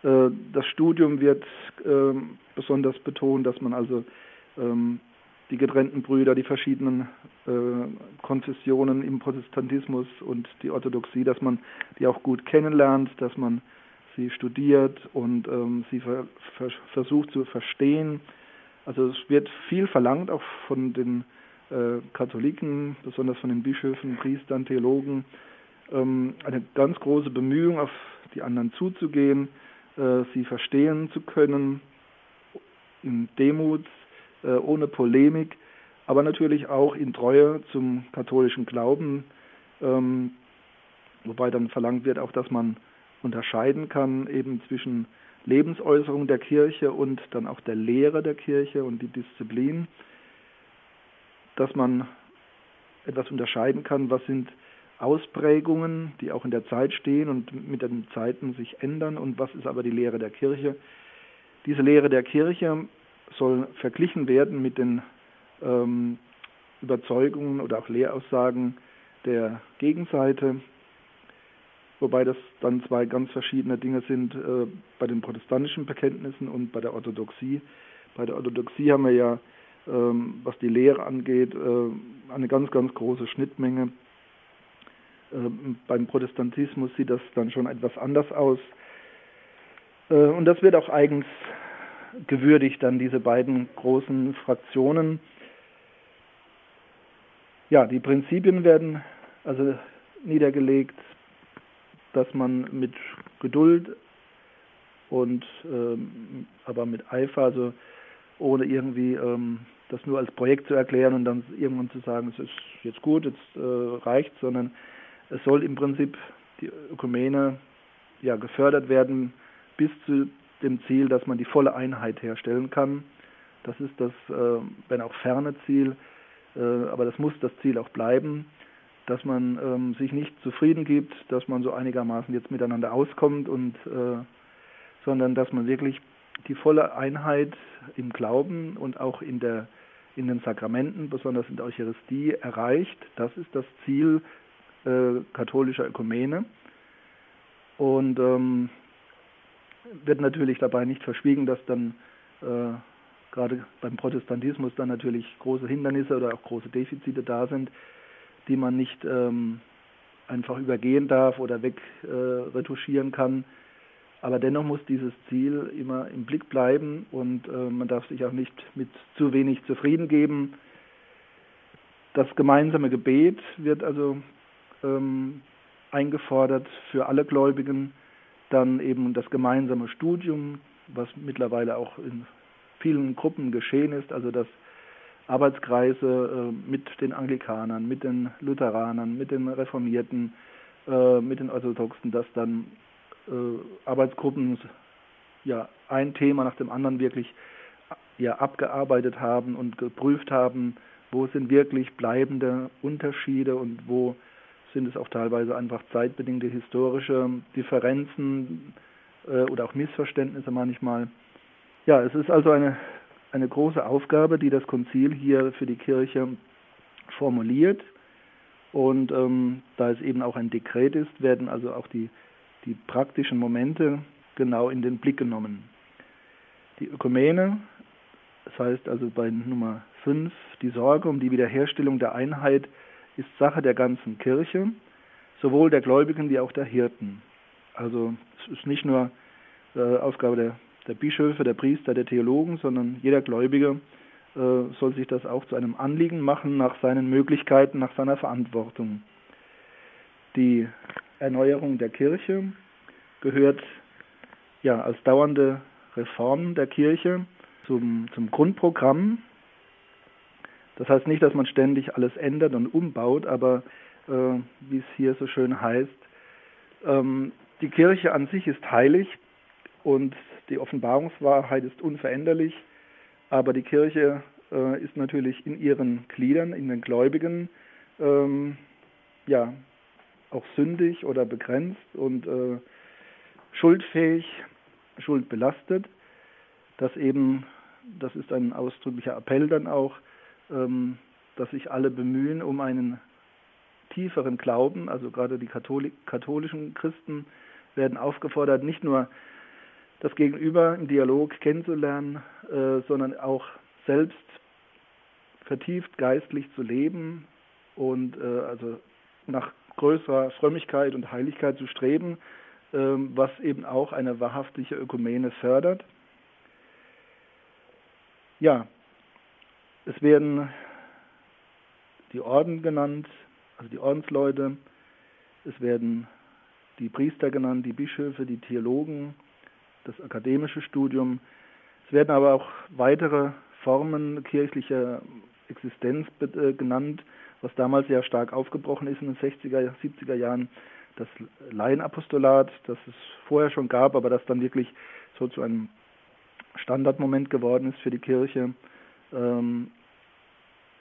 Äh, das Studium wird ähm, besonders betont, dass man also ähm, die getrennten Brüder, die verschiedenen äh, Konfessionen im Protestantismus und die Orthodoxie, dass man die auch gut kennenlernt, dass man sie studiert und ähm, sie ver ver versucht zu verstehen. Also es wird viel verlangt, auch von den äh, Katholiken, besonders von den Bischöfen, Priestern, Theologen, ähm, eine ganz große Bemühung, auf die anderen zuzugehen, äh, sie verstehen zu können, in Demut, ohne Polemik, aber natürlich auch in Treue zum katholischen Glauben, ähm, wobei dann verlangt wird auch, dass man unterscheiden kann eben zwischen Lebensäußerung der Kirche und dann auch der Lehre der Kirche und die Disziplin, dass man etwas unterscheiden kann, was sind Ausprägungen, die auch in der Zeit stehen und mit den Zeiten sich ändern und was ist aber die Lehre der Kirche. Diese Lehre der Kirche soll verglichen werden mit den ähm, Überzeugungen oder auch Lehraussagen der Gegenseite, wobei das dann zwei ganz verschiedene Dinge sind äh, bei den protestantischen Bekenntnissen und bei der Orthodoxie. Bei der Orthodoxie haben wir ja, ähm, was die Lehre angeht, äh, eine ganz, ganz große Schnittmenge. Äh, beim Protestantismus sieht das dann schon etwas anders aus. Äh, und das wird auch eigens gewürdigt, dann diese beiden großen Fraktionen. Ja, die Prinzipien werden also niedergelegt, dass man mit Geduld und ähm, aber mit Eifer, also ohne irgendwie ähm, das nur als Projekt zu erklären und dann irgendwann zu sagen, es ist jetzt gut, jetzt äh, reicht, sondern es soll im Prinzip die Ökumene ja gefördert werden bis zu dem Ziel, dass man die volle Einheit herstellen kann. Das ist das, äh, wenn auch ferne Ziel, äh, aber das muss das Ziel auch bleiben, dass man ähm, sich nicht zufrieden gibt, dass man so einigermaßen jetzt miteinander auskommt und äh, sondern dass man wirklich die volle Einheit im Glauben und auch in der in den Sakramenten, besonders in der Eucharistie, erreicht. Das ist das Ziel äh, katholischer Ökumene. Und ähm, wird natürlich dabei nicht verschwiegen, dass dann äh, gerade beim Protestantismus dann natürlich große Hindernisse oder auch große Defizite da sind, die man nicht ähm, einfach übergehen darf oder wegretuschieren äh, kann. Aber dennoch muss dieses Ziel immer im Blick bleiben und äh, man darf sich auch nicht mit zu wenig zufrieden geben. Das gemeinsame Gebet wird also ähm, eingefordert für alle Gläubigen dann eben das gemeinsame Studium, was mittlerweile auch in vielen Gruppen geschehen ist, also dass Arbeitskreise äh, mit den Anglikanern, mit den Lutheranern, mit den Reformierten, äh, mit den Orthodoxen, dass dann äh, Arbeitsgruppen ja ein Thema nach dem anderen wirklich ja abgearbeitet haben und geprüft haben, wo sind wirklich bleibende Unterschiede und wo sind es auch teilweise einfach zeitbedingte historische Differenzen äh, oder auch Missverständnisse manchmal. Ja, es ist also eine, eine große Aufgabe, die das Konzil hier für die Kirche formuliert. Und ähm, da es eben auch ein Dekret ist, werden also auch die, die praktischen Momente genau in den Blick genommen. Die Ökumene, das heißt also bei Nummer 5, die Sorge um die Wiederherstellung der Einheit ist Sache der ganzen Kirche, sowohl der Gläubigen wie auch der Hirten. Also es ist nicht nur äh, Aufgabe der, der Bischöfe, der Priester, der Theologen, sondern jeder Gläubige äh, soll sich das auch zu einem Anliegen machen, nach seinen Möglichkeiten, nach seiner Verantwortung. Die Erneuerung der Kirche gehört ja als dauernde Reform der Kirche zum, zum Grundprogramm das heißt nicht, dass man ständig alles ändert und umbaut, aber äh, wie es hier so schön heißt, ähm, die Kirche an sich ist heilig und die Offenbarungswahrheit ist unveränderlich, aber die Kirche äh, ist natürlich in ihren Gliedern, in den Gläubigen, ähm, ja, auch sündig oder begrenzt und äh, schuldfähig, schuldbelastet, dass eben, das ist ein ausdrücklicher Appell dann auch, dass sich alle bemühen um einen tieferen Glauben, also gerade die Katholik, katholischen Christen werden aufgefordert, nicht nur das Gegenüber im Dialog kennenzulernen, äh, sondern auch selbst vertieft geistlich zu leben und äh, also nach größerer Frömmigkeit und Heiligkeit zu streben, äh, was eben auch eine wahrhaftige Ökumene fördert. Ja, es werden die Orden genannt, also die Ordensleute, es werden die Priester genannt, die Bischöfe, die Theologen, das akademische Studium. Es werden aber auch weitere Formen kirchlicher Existenz äh, genannt, was damals sehr stark aufgebrochen ist in den 60er, 70er Jahren. Das Laienapostolat, das es vorher schon gab, aber das dann wirklich so zu einem Standardmoment geworden ist für die Kirche. Ähm,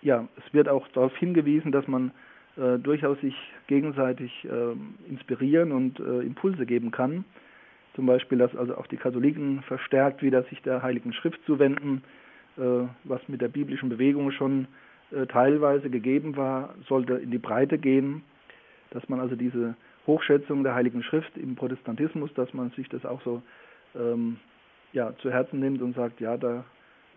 ja, es wird auch darauf hingewiesen, dass man äh, durchaus sich gegenseitig äh, inspirieren und äh, Impulse geben kann. Zum Beispiel, dass also auch die Katholiken verstärkt wieder sich der Heiligen Schrift zuwenden, äh, was mit der biblischen Bewegung schon äh, teilweise gegeben war, sollte in die Breite gehen, dass man also diese Hochschätzung der Heiligen Schrift im Protestantismus, dass man sich das auch so ähm, ja, zu Herzen nimmt und sagt, ja, da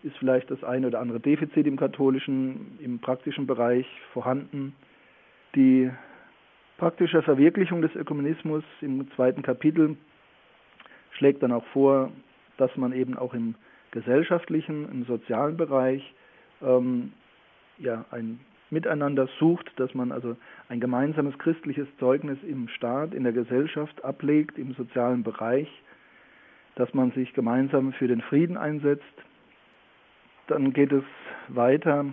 ist vielleicht das eine oder andere Defizit im katholischen, im praktischen Bereich vorhanden. Die praktische Verwirklichung des Ökumenismus im zweiten Kapitel schlägt dann auch vor, dass man eben auch im gesellschaftlichen, im sozialen Bereich ähm, ja, ein Miteinander sucht, dass man also ein gemeinsames christliches Zeugnis im Staat, in der Gesellschaft ablegt, im sozialen Bereich, dass man sich gemeinsam für den Frieden einsetzt. Dann geht es weiter,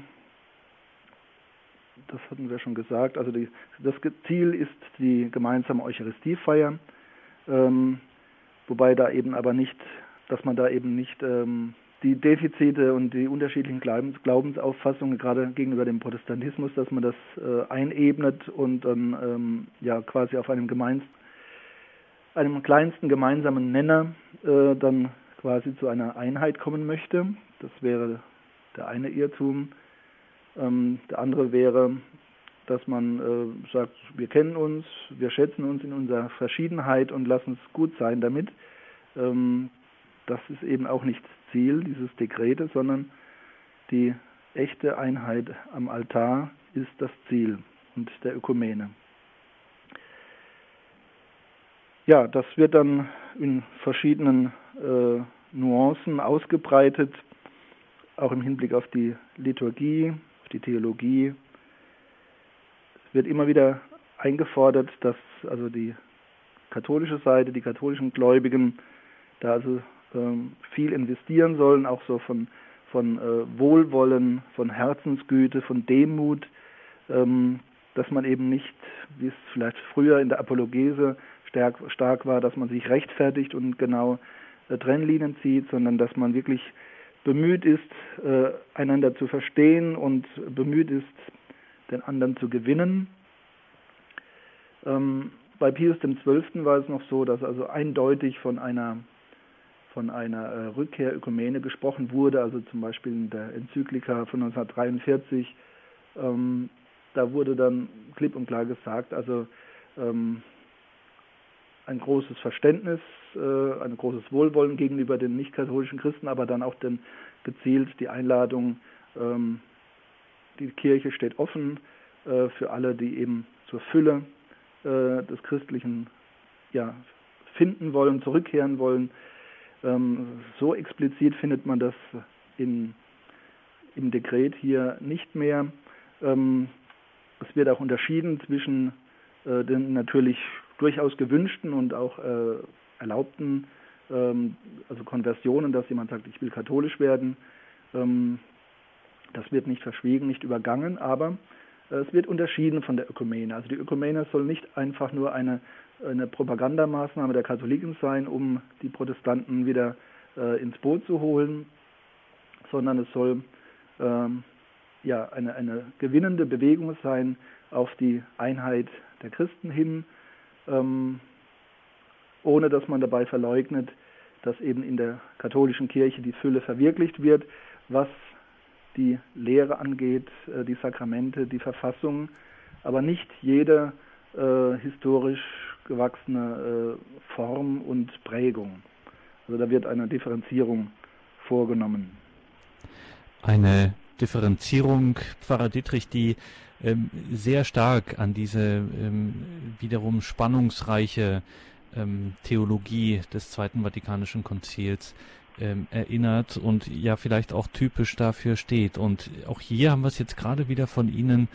das hatten wir schon gesagt, also die, das Ziel ist die gemeinsame Eucharistiefeier, ähm, wobei da eben aber nicht, dass man da eben nicht ähm, die Defizite und die unterschiedlichen Glaubens Glaubensauffassungen, gerade gegenüber dem Protestantismus, dass man das äh, einebnet und dann ähm, ja quasi auf einem, gemeins einem kleinsten gemeinsamen Nenner äh, dann quasi zu einer Einheit kommen möchte. Das wäre der eine Irrtum. Ähm, der andere wäre, dass man äh, sagt, wir kennen uns, wir schätzen uns in unserer Verschiedenheit und lassen es gut sein damit. Ähm, das ist eben auch nicht Ziel dieses Dekretes, sondern die echte Einheit am Altar ist das Ziel und der Ökumene. Ja, das wird dann in verschiedenen äh, Nuancen ausgebreitet, auch im Hinblick auf die Liturgie, auf die Theologie. Wird immer wieder eingefordert, dass also die katholische Seite, die katholischen Gläubigen da also ähm, viel investieren sollen, auch so von, von äh, Wohlwollen, von Herzensgüte, von Demut, ähm, dass man eben nicht, wie es vielleicht früher in der Apologese stark, stark war, dass man sich rechtfertigt und genau äh, Trennlinien zieht, sondern dass man wirklich bemüht ist, äh, einander zu verstehen und bemüht ist, den anderen zu gewinnen. Ähm, bei Pius XII. war es noch so, dass also eindeutig von einer von einer äh, Rückkehr Ökumene gesprochen wurde, also zum Beispiel in der Enzyklika von 1943. Ähm, da wurde dann klipp und klar gesagt, also ähm, ein großes Verständnis, äh, ein großes Wohlwollen gegenüber den nicht-katholischen Christen, aber dann auch den, gezielt die Einladung, ähm, die Kirche steht offen äh, für alle, die eben zur Fülle äh, des Christlichen ja, finden wollen, zurückkehren wollen. Ähm, so explizit findet man das in, im Dekret hier nicht mehr. Ähm, es wird auch unterschieden zwischen äh, den natürlich durchaus gewünschten und auch äh, erlaubten ähm, also Konversionen, dass jemand sagt, ich will katholisch werden. Ähm, das wird nicht verschwiegen, nicht übergangen, aber äh, es wird unterschieden von der Ökumene. Also die Ökumene soll nicht einfach nur eine, eine Propagandamaßnahme der Katholiken sein, um die Protestanten wieder äh, ins Boot zu holen, sondern es soll ähm, ja, eine, eine gewinnende Bewegung sein auf die Einheit der Christen hin, ähm, ohne dass man dabei verleugnet, dass eben in der katholischen Kirche die Fülle verwirklicht wird, was die Lehre angeht, äh, die Sakramente, die Verfassung, aber nicht jede äh, historisch gewachsene äh, Form und Prägung. Also da wird eine Differenzierung vorgenommen. Eine Differenzierung, Pfarrer Dietrich, die ähm, sehr stark an diese ähm, wiederum spannungsreiche ähm, Theologie des Zweiten Vatikanischen Konzils ähm, erinnert und ja vielleicht auch typisch dafür steht. Und auch hier haben wir es jetzt gerade wieder von Ihnen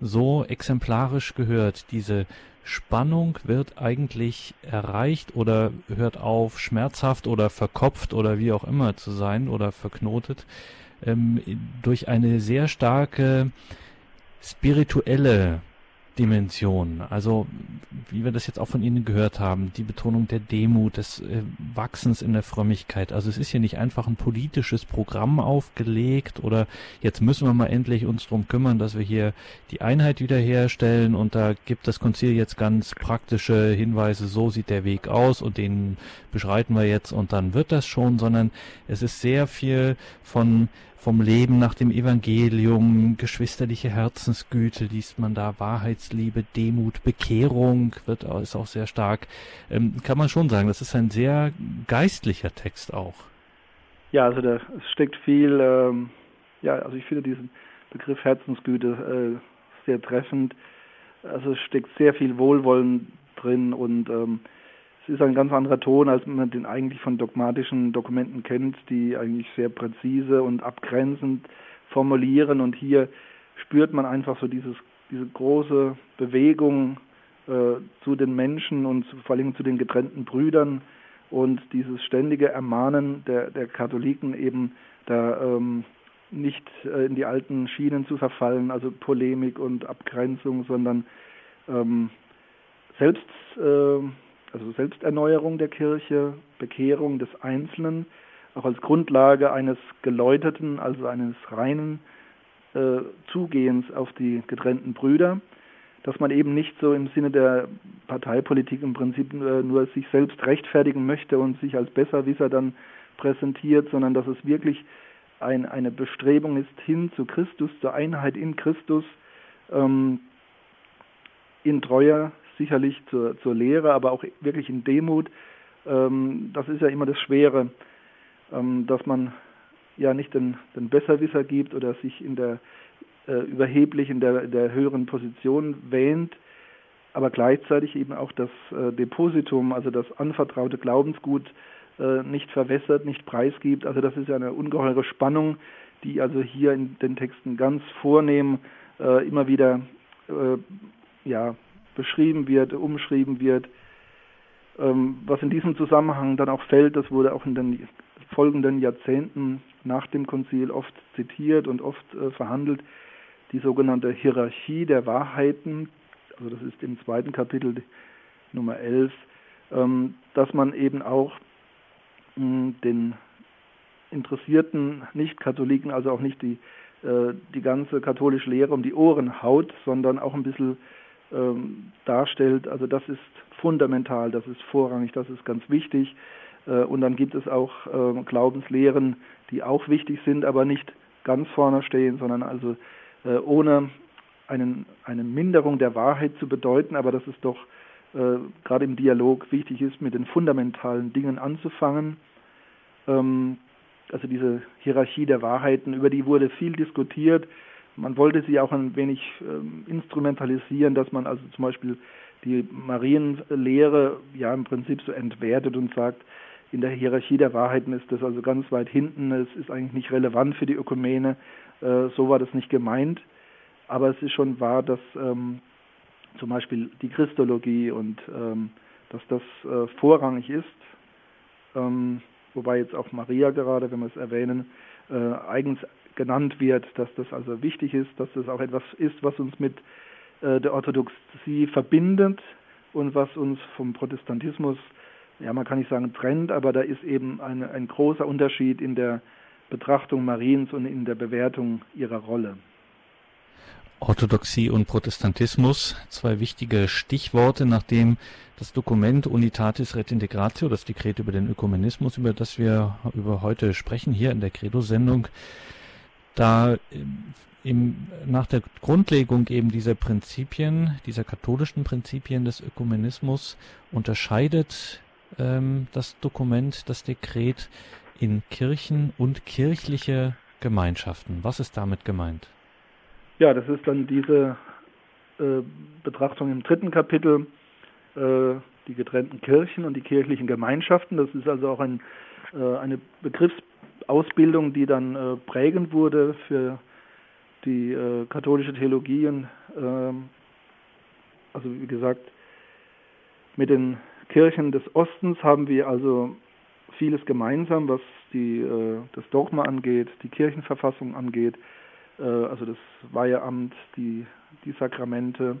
so exemplarisch gehört. Diese Spannung wird eigentlich erreicht oder hört auf, schmerzhaft oder verkopft oder wie auch immer zu sein oder verknotet ähm, durch eine sehr starke spirituelle Dimension. Also wie wir das jetzt auch von Ihnen gehört haben, die Betonung der Demut, des äh, Wachsens in der Frömmigkeit. Also es ist hier nicht einfach ein politisches Programm aufgelegt oder jetzt müssen wir mal endlich uns drum kümmern, dass wir hier die Einheit wiederherstellen und da gibt das Konzil jetzt ganz praktische Hinweise, so sieht der Weg aus und den beschreiten wir jetzt und dann wird das schon, sondern es ist sehr viel von vom Leben nach dem Evangelium, geschwisterliche Herzensgüte liest man da, Wahrheitsliebe, Demut, Bekehrung wird ist auch sehr stark. Ähm, kann man schon sagen, das ist ein sehr geistlicher Text auch. Ja, also da steckt viel, ähm, ja, also ich finde diesen Begriff Herzensgüte äh, sehr treffend. Also es steckt sehr viel Wohlwollen drin und ähm, ist ein ganz anderer Ton, als man den eigentlich von dogmatischen Dokumenten kennt, die eigentlich sehr präzise und abgrenzend formulieren. Und hier spürt man einfach so dieses, diese große Bewegung äh, zu den Menschen und zu, vor allem zu den getrennten Brüdern und dieses ständige Ermahnen der, der Katholiken eben da ähm, nicht äh, in die alten Schienen zu verfallen, also Polemik und Abgrenzung, sondern ähm, selbst äh, also Selbsterneuerung der Kirche, Bekehrung des Einzelnen, auch als Grundlage eines geläuteten, also eines reinen äh, Zugehens auf die getrennten Brüder, dass man eben nicht so im Sinne der Parteipolitik im Prinzip äh, nur sich selbst rechtfertigen möchte und sich als Besserwisser dann präsentiert, sondern dass es wirklich ein, eine Bestrebung ist hin zu Christus, zur Einheit in Christus, ähm, in treuer sicherlich zur, zur Lehre, aber auch wirklich in Demut. Ähm, das ist ja immer das Schwere, ähm, dass man ja nicht den, den Besserwisser gibt oder sich in der äh, überheblich in der, der höheren Position wähnt, aber gleichzeitig eben auch das äh, Depositum, also das anvertraute Glaubensgut äh, nicht verwässert, nicht preisgibt. Also das ist ja eine ungeheure Spannung, die also hier in den Texten ganz vornehm äh, immer wieder äh, ja, beschrieben wird, umschrieben wird. Ähm, was in diesem Zusammenhang dann auch fällt, das wurde auch in den folgenden Jahrzehnten nach dem Konzil oft zitiert und oft äh, verhandelt, die sogenannte Hierarchie der Wahrheiten, also das ist im zweiten Kapitel Nummer 11, ähm, dass man eben auch mh, den interessierten Nicht-Katholiken, also auch nicht die, äh, die ganze katholische Lehre um die Ohren haut, sondern auch ein bisschen ähm, darstellt. Also das ist fundamental, das ist vorrangig, das ist ganz wichtig. Äh, und dann gibt es auch äh, Glaubenslehren, die auch wichtig sind, aber nicht ganz vorne stehen, sondern also äh, ohne einen, eine Minderung der Wahrheit zu bedeuten, aber dass es doch äh, gerade im Dialog wichtig ist, mit den fundamentalen Dingen anzufangen. Ähm, also diese Hierarchie der Wahrheiten, über die wurde viel diskutiert. Man wollte sie auch ein wenig ähm, instrumentalisieren, dass man also zum Beispiel die Marienlehre ja im Prinzip so entwertet und sagt, in der Hierarchie der Wahrheiten ist das also ganz weit hinten, es ist eigentlich nicht relevant für die Ökumene, äh, so war das nicht gemeint. Aber es ist schon wahr, dass ähm, zum Beispiel die Christologie und ähm, dass das äh, vorrangig ist, ähm, wobei jetzt auch Maria gerade, wenn wir es erwähnen, äh, eigens genannt wird, dass das also wichtig ist, dass das auch etwas ist, was uns mit äh, der Orthodoxie verbindet und was uns vom Protestantismus, ja man kann nicht sagen trennt, aber da ist eben eine, ein großer Unterschied in der Betrachtung Mariens und in der Bewertung ihrer Rolle. Orthodoxie und Protestantismus, zwei wichtige Stichworte, nachdem das Dokument Unitatis Redintegratio, das Dekret über den Ökumenismus, über das wir über heute sprechen, hier in der Credo-Sendung, da im, nach der Grundlegung eben dieser Prinzipien, dieser katholischen Prinzipien des Ökumenismus unterscheidet ähm, das Dokument, das Dekret in Kirchen und kirchliche Gemeinschaften. Was ist damit gemeint? Ja, das ist dann diese äh, Betrachtung im dritten Kapitel, äh, die getrennten Kirchen und die kirchlichen Gemeinschaften. Das ist also auch ein, äh, eine Begriffsausbildung, die dann äh, prägend wurde für die äh, katholische Theologie. Und, ähm, also wie gesagt, mit den Kirchen des Ostens haben wir also vieles gemeinsam, was die, äh, das Dogma angeht, die Kirchenverfassung angeht, äh, also das Weiheamt, die, die Sakramente,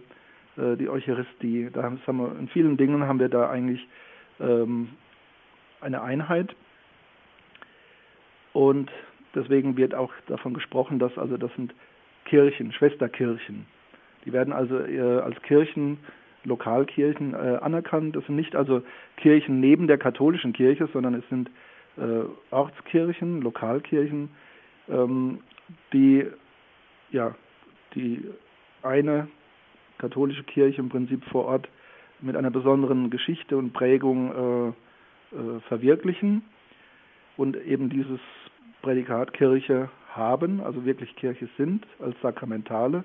äh, die Eucharistie. Da haben, wir, in vielen Dingen haben wir da eigentlich ähm, eine Einheit. Und deswegen wird auch davon gesprochen, dass also das sind Kirchen, Schwesterkirchen. Die werden also äh, als Kirchen, Lokalkirchen äh, anerkannt. Das sind nicht also Kirchen neben der katholischen Kirche, sondern es sind äh, Ortskirchen, Lokalkirchen, ähm, die ja, die eine katholische Kirche im Prinzip vor Ort mit einer besonderen Geschichte und Prägung äh, äh, verwirklichen und eben dieses Prädikat Kirche haben, also wirklich Kirche sind als Sakramentale.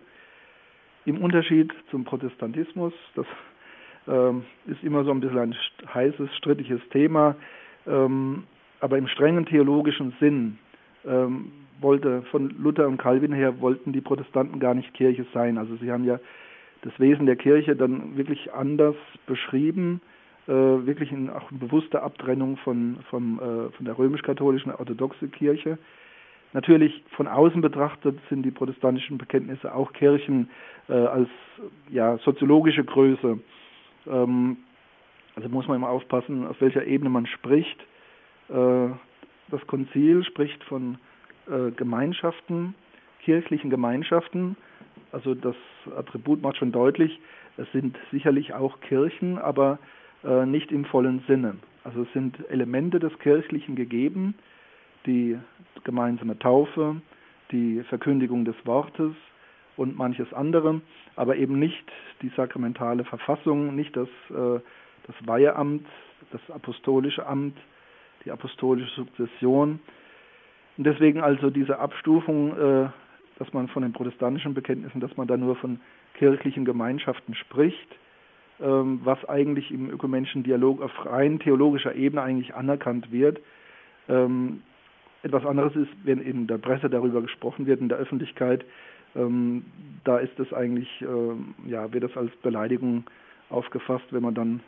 Im Unterschied zum Protestantismus, das ähm, ist immer so ein bisschen ein heißes, strittiges Thema, ähm, aber im strengen theologischen Sinn ähm, wollte von Luther und Calvin her wollten die Protestanten gar nicht Kirche sein. Also sie haben ja das Wesen der Kirche dann wirklich anders beschrieben, äh, wirklich in auch eine bewusste Abtrennung von, von, äh, von der römisch-katholischen orthodoxen Kirche. Natürlich von außen betrachtet sind die protestantischen Bekenntnisse auch Kirchen äh, als ja, soziologische Größe. Ähm, also muss man immer aufpassen, auf welcher Ebene man spricht. Äh, das Konzil spricht von äh, Gemeinschaften, kirchlichen Gemeinschaften. Also das Attribut macht schon deutlich, es sind sicherlich auch Kirchen, aber äh, nicht im vollen Sinne. Also es sind Elemente des Kirchlichen gegeben, die gemeinsame Taufe, die Verkündigung des Wortes und manches andere, aber eben nicht die sakramentale Verfassung, nicht das, äh, das Weiheamt, das apostolische Amt, die apostolische Sukzession, und deswegen also diese Abstufung, äh, dass man von den protestantischen Bekenntnissen, dass man da nur von kirchlichen Gemeinschaften spricht, was eigentlich im ökumenischen Dialog auf rein theologischer Ebene eigentlich anerkannt wird. Ähm, etwas anderes ist, wenn in der Presse darüber gesprochen wird, in der Öffentlichkeit, ähm, da ist es eigentlich, ja, wird das als Beleidigung aufgefasst, wenn man dann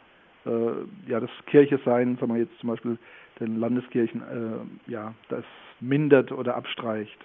äh, ja das Kirche sein, sagen wir jetzt zum Beispiel den Landeskirchen, äh, ja, das mindert oder abstreicht.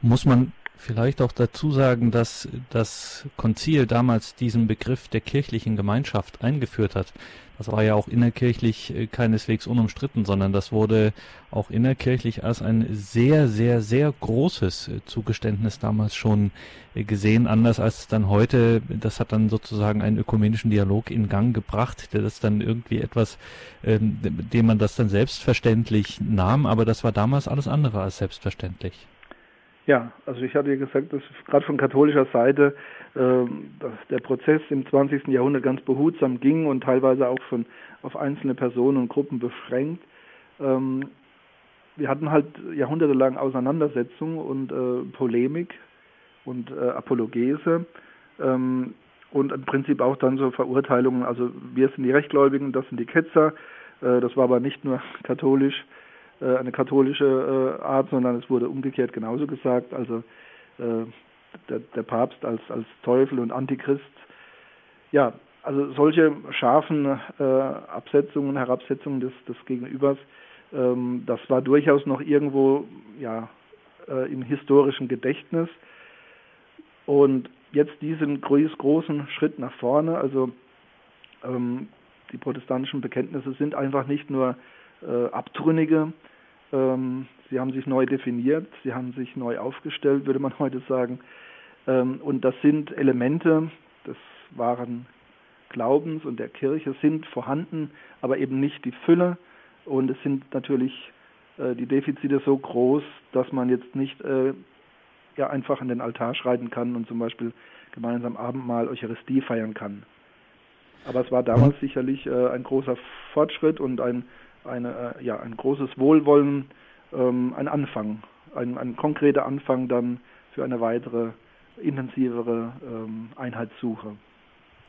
Muss man vielleicht auch dazu sagen, dass das Konzil damals diesen Begriff der kirchlichen Gemeinschaft eingeführt hat. Das war ja auch innerkirchlich äh, keineswegs unumstritten, sondern das wurde auch innerkirchlich als ein sehr, sehr, sehr großes äh, Zugeständnis damals schon äh, gesehen, anders als dann heute. Das hat dann sozusagen einen ökumenischen Dialog in Gang gebracht, der das dann irgendwie etwas, ähm, dem man das dann selbstverständlich nahm, aber das war damals alles andere als selbstverständlich. Ja, also ich hatte ja gesagt, dass gerade von katholischer Seite äh, dass der Prozess im 20. Jahrhundert ganz behutsam ging und teilweise auch von auf einzelne Personen und Gruppen beschränkt. Ähm, wir hatten halt jahrhundertelang Auseinandersetzung und äh, Polemik und äh, Apologese ähm, und im Prinzip auch dann so Verurteilungen. Also wir sind die Rechtgläubigen, das sind die Ketzer. Äh, das war aber nicht nur katholisch eine katholische äh, Art, sondern es wurde umgekehrt genauso gesagt. Also äh, der, der, Papst als, als Teufel und Antichrist. Ja, also solche scharfen äh, Absetzungen, Herabsetzungen des, des Gegenübers, ähm, das war durchaus noch irgendwo ja, äh, im historischen Gedächtnis. Und jetzt diesen großen Schritt nach vorne, also ähm, die protestantischen Bekenntnisse sind einfach nicht nur äh, Abtrünnige. Ähm, sie haben sich neu definiert, sie haben sich neu aufgestellt, würde man heute sagen. Ähm, und das sind Elemente des wahren Glaubens und der Kirche sind vorhanden, aber eben nicht die Fülle. Und es sind natürlich äh, die Defizite so groß, dass man jetzt nicht äh, ja, einfach an den Altar schreiten kann und zum Beispiel gemeinsam Abendmahl Eucharistie feiern kann. Aber es war damals sicherlich äh, ein großer Fortschritt und ein, eine, äh, ja, ein großes Wohlwollen, ähm, ein Anfang, ein, ein konkreter Anfang dann für eine weitere, intensivere ähm, Einheitssuche.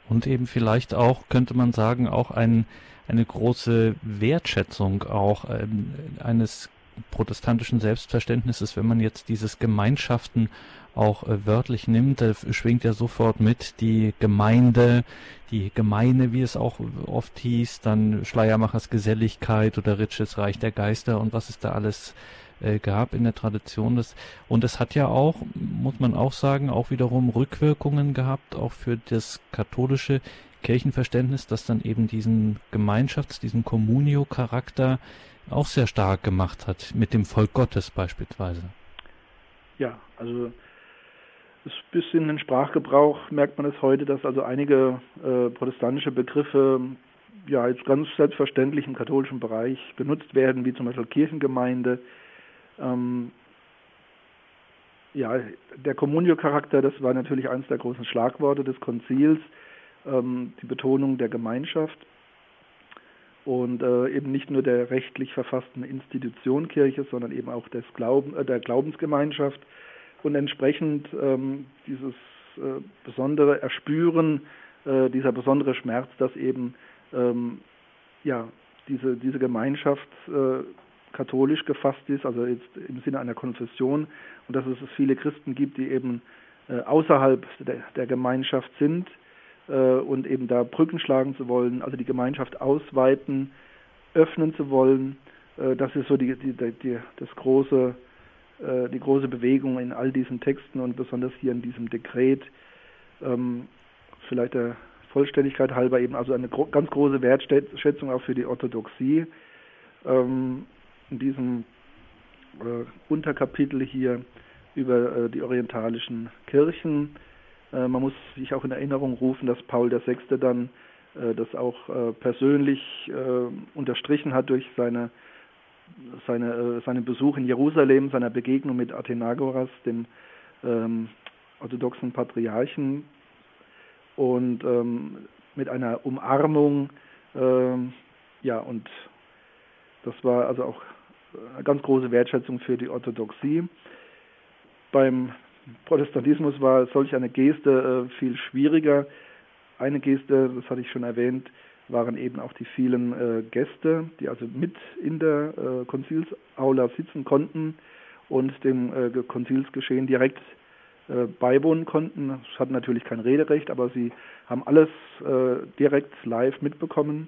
Und eben vielleicht auch, könnte man sagen, auch ein, eine große Wertschätzung auch ähm, eines protestantischen Selbstverständnisses, wenn man jetzt dieses Gemeinschaften auch äh, wörtlich nimmt, schwingt ja sofort mit die Gemeinde, die Gemeine, wie es auch oft hieß, dann Schleiermachers Geselligkeit oder Ritsches Reich der Geister und was es da alles äh, gab in der Tradition. Des, und es hat ja auch, muss man auch sagen, auch wiederum Rückwirkungen gehabt, auch für das katholische Kirchenverständnis, das dann eben diesen Gemeinschafts-, diesen Communio-Charakter auch sehr stark gemacht hat, mit dem Volk Gottes beispielsweise. Ja, also bis in den Sprachgebrauch merkt man es heute, dass also einige äh, protestantische Begriffe ja jetzt ganz selbstverständlich im katholischen Bereich benutzt werden, wie zum Beispiel Kirchengemeinde. Ähm, ja, der Kommunio-Charakter, das war natürlich eines der großen Schlagworte des Konzils, ähm, die Betonung der Gemeinschaft und äh, eben nicht nur der rechtlich verfassten Institution Kirche, sondern eben auch des Glauben, äh, der Glaubensgemeinschaft. Und entsprechend ähm, dieses äh, besondere Erspüren, äh, dieser besondere Schmerz, dass eben ähm, ja, diese, diese Gemeinschaft äh, katholisch gefasst ist, also jetzt im Sinne einer Konfession und dass es viele Christen gibt, die eben äh, außerhalb der, der, Gemeinschaft sind und eben da Brücken schlagen zu wollen, also die Gemeinschaft ausweiten, öffnen zu wollen. Äh, das ist so die, die, die, das große äh, die große Bewegung in all diesen Texten und besonders hier in diesem Dekret. Ähm, vielleicht der Vollständigkeit halber eben also eine ganz große Wertschätzung auch für die Orthodoxie. Ähm, in diesem äh, Unterkapitel hier über äh, die orientalischen Kirchen. Äh, man muss sich auch in Erinnerung rufen, dass Paul VI. dann äh, das auch äh, persönlich unterstrichen hat durch seine seine, seinen Besuch in Jerusalem, seiner Begegnung mit Athenagoras, dem ähm, orthodoxen Patriarchen, und ähm, mit einer Umarmung, ähm, ja, und das war also auch eine ganz große Wertschätzung für die Orthodoxie. Beim Protestantismus war solch eine Geste äh, viel schwieriger. Eine Geste, das hatte ich schon erwähnt, waren eben auch die vielen äh, Gäste, die also mit in der äh, Konzilsaula sitzen konnten und dem äh, Konzilsgeschehen direkt äh, beiwohnen konnten. Sie hatten natürlich kein Rederecht, aber sie haben alles äh, direkt live mitbekommen.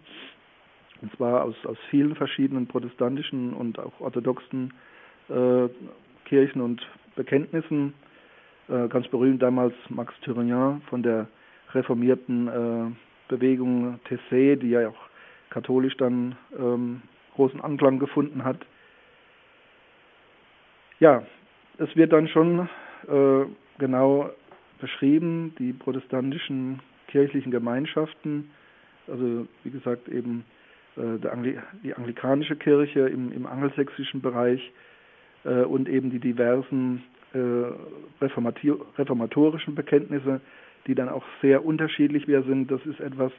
Und zwar aus, aus vielen verschiedenen protestantischen und auch orthodoxen Kirchen und Bekenntnissen. Ganz berühmt damals Max Thurignan von der reformierten Bewegung Tessé, die ja auch katholisch dann ähm, großen Anklang gefunden hat. Ja, es wird dann schon äh, genau beschrieben, die protestantischen kirchlichen Gemeinschaften, also wie gesagt eben äh, Angli die anglikanische Kirche im, im angelsächsischen Bereich äh, und eben die diversen äh, reformatorischen Bekenntnisse, die dann auch sehr unterschiedlich wieder sind. Das ist etwas,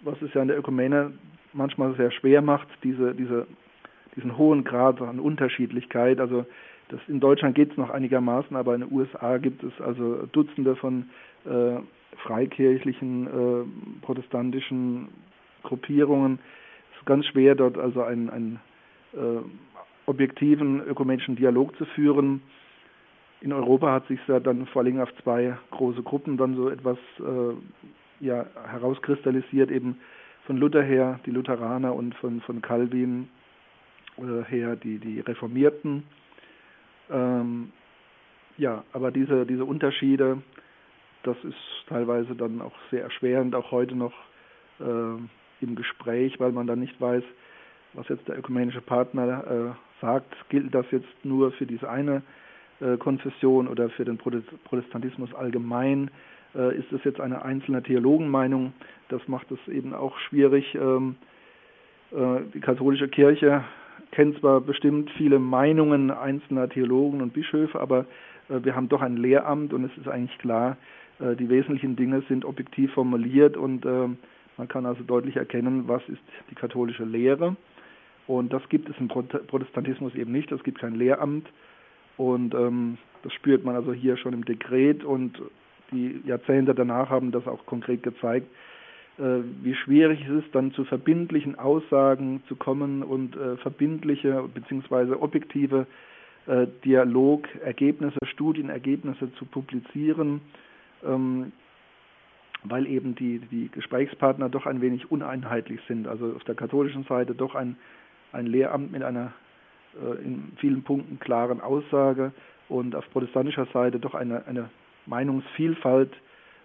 was es ja in der Ökumene manchmal sehr schwer macht, diese, diese, diesen hohen Grad an Unterschiedlichkeit. Also das, in Deutschland geht es noch einigermaßen, aber in den USA gibt es also Dutzende von äh, freikirchlichen, äh, protestantischen Gruppierungen. Es ist ganz schwer, dort also einen, einen äh, objektiven ökumenischen Dialog zu führen in Europa hat sich ja dann vor allem auf zwei große Gruppen dann so etwas äh, ja, herauskristallisiert, eben von Luther her die Lutheraner und von, von Calvin äh, her die, die Reformierten. Ähm, ja, aber diese, diese Unterschiede, das ist teilweise dann auch sehr erschwerend, auch heute noch äh, im Gespräch, weil man dann nicht weiß, was jetzt der ökumenische Partner äh, sagt, gilt das jetzt nur für diese eine Konfession oder für den Protestantismus allgemein äh, ist es jetzt eine einzelne Theologenmeinung. Das macht es eben auch schwierig. Ähm, äh, die katholische Kirche kennt zwar bestimmt viele Meinungen einzelner Theologen und Bischöfe, aber äh, wir haben doch ein Lehramt und es ist eigentlich klar, äh, die wesentlichen Dinge sind objektiv formuliert und äh, man kann also deutlich erkennen, was ist die katholische Lehre. Und das gibt es im Protestantismus eben nicht. Es gibt kein Lehramt. Und ähm, das spürt man also hier schon im Dekret. Und die Jahrzehnte danach haben das auch konkret gezeigt, äh, wie schwierig es ist, dann zu verbindlichen Aussagen zu kommen und äh, verbindliche bzw. objektive äh, Dialogergebnisse, Studienergebnisse zu publizieren. Ähm, weil eben die, die Gesprächspartner doch ein wenig uneinheitlich sind. Also auf der katholischen Seite doch ein, ein Lehramt mit einer in vielen Punkten klaren Aussage und auf protestantischer Seite doch eine, eine Meinungsvielfalt,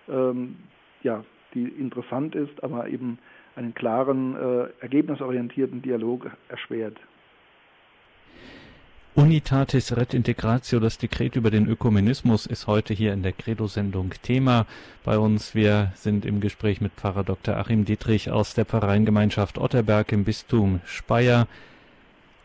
ähm, ja, die interessant ist, aber eben einen klaren, äh, ergebnisorientierten Dialog erschwert. Unitatis Ret Integratio, das Dekret über den Ökumenismus, ist heute hier in der Credo-Sendung Thema bei uns. Wir sind im Gespräch mit Pfarrer Dr. Achim Dietrich aus der Pfarreiengemeinschaft Otterberg im Bistum Speyer.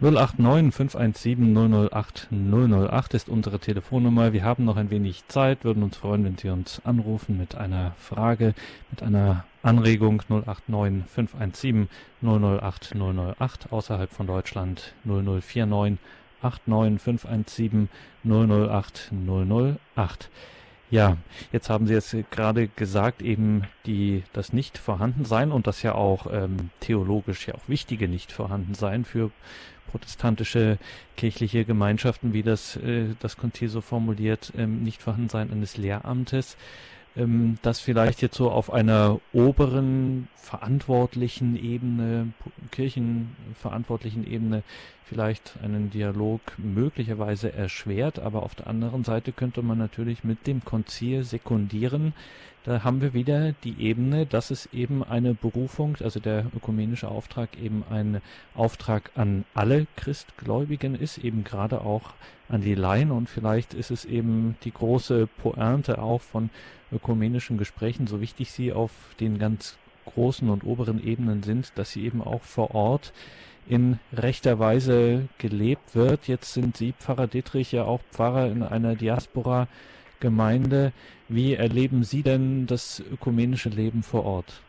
089 517 008 008 ist unsere Telefonnummer. Wir haben noch ein wenig Zeit, würden uns freuen, wenn Sie uns anrufen mit einer Frage, mit einer Anregung 089 517 008 008 außerhalb von Deutschland 0049 89517 008 008. Ja, jetzt haben Sie jetzt gerade gesagt, eben die, das Nicht-Vorhandensein und das ja auch ähm, theologisch ja auch wichtige Nicht-Vorhandensein für protestantische kirchliche Gemeinschaften, wie das äh, das Konzil so formuliert, ähm, Nicht-Vorhandensein eines Lehramtes ähm, das vielleicht jetzt so auf einer oberen verantwortlichen Ebene, kirchenverantwortlichen Ebene vielleicht einen Dialog möglicherweise erschwert, aber auf der anderen Seite könnte man natürlich mit dem Konzil sekundieren. Da haben wir wieder die Ebene, dass es eben eine Berufung, also der ökumenische Auftrag eben ein Auftrag an alle Christgläubigen ist, eben gerade auch an die Laien und vielleicht ist es eben die große Pointe auch von ökumenischen Gesprächen, so wichtig sie auf den ganz großen und oberen Ebenen sind, dass sie eben auch vor Ort in rechter Weise gelebt wird. Jetzt sind Sie, Pfarrer Dietrich, ja auch Pfarrer in einer Diaspora-Gemeinde. Wie erleben Sie denn das ökumenische Leben vor Ort?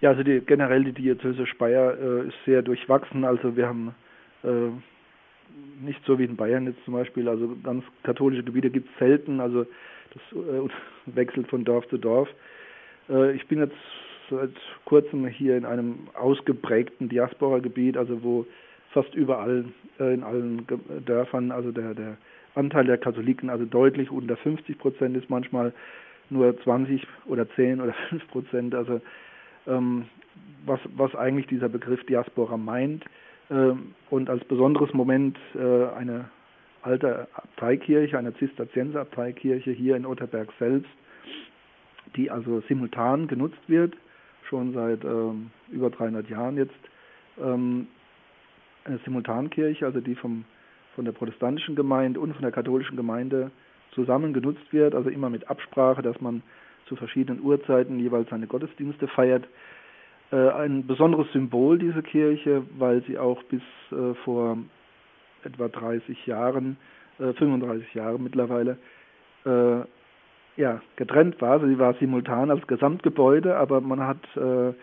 Ja, also die, generell die Diözese Speyer äh, ist sehr durchwachsen. Also wir haben äh, nicht so wie in Bayern jetzt zum Beispiel, also ganz katholische Gebiete gibt es selten. Also das äh, wechselt von Dorf zu Dorf. Äh, ich bin jetzt seit kurzem hier in einem ausgeprägten Diaspora-Gebiet, also wo fast überall äh, in allen Dörfern, also der, der Anteil der Katholiken also deutlich unter 50 Prozent ist, manchmal nur 20 oder 10 oder 5 Prozent. Also ähm, was, was eigentlich dieser Begriff Diaspora meint. Ähm, und als besonderes Moment äh, eine alte Abteikirche, eine Zisterzienser-Abteikirche hier in Otterberg selbst, die also simultan genutzt wird schon seit ähm, über 300 Jahren jetzt ähm, eine Simultankirche, also die vom, von der protestantischen Gemeinde und von der katholischen Gemeinde zusammen genutzt wird, also immer mit Absprache, dass man zu verschiedenen Uhrzeiten jeweils seine Gottesdienste feiert. Äh, ein besonderes Symbol diese Kirche, weil sie auch bis äh, vor etwa 30 Jahren, äh, 35 Jahren mittlerweile, äh, ja, getrennt war. Also sie war simultan als Gesamtgebäude, aber man hat äh, äh,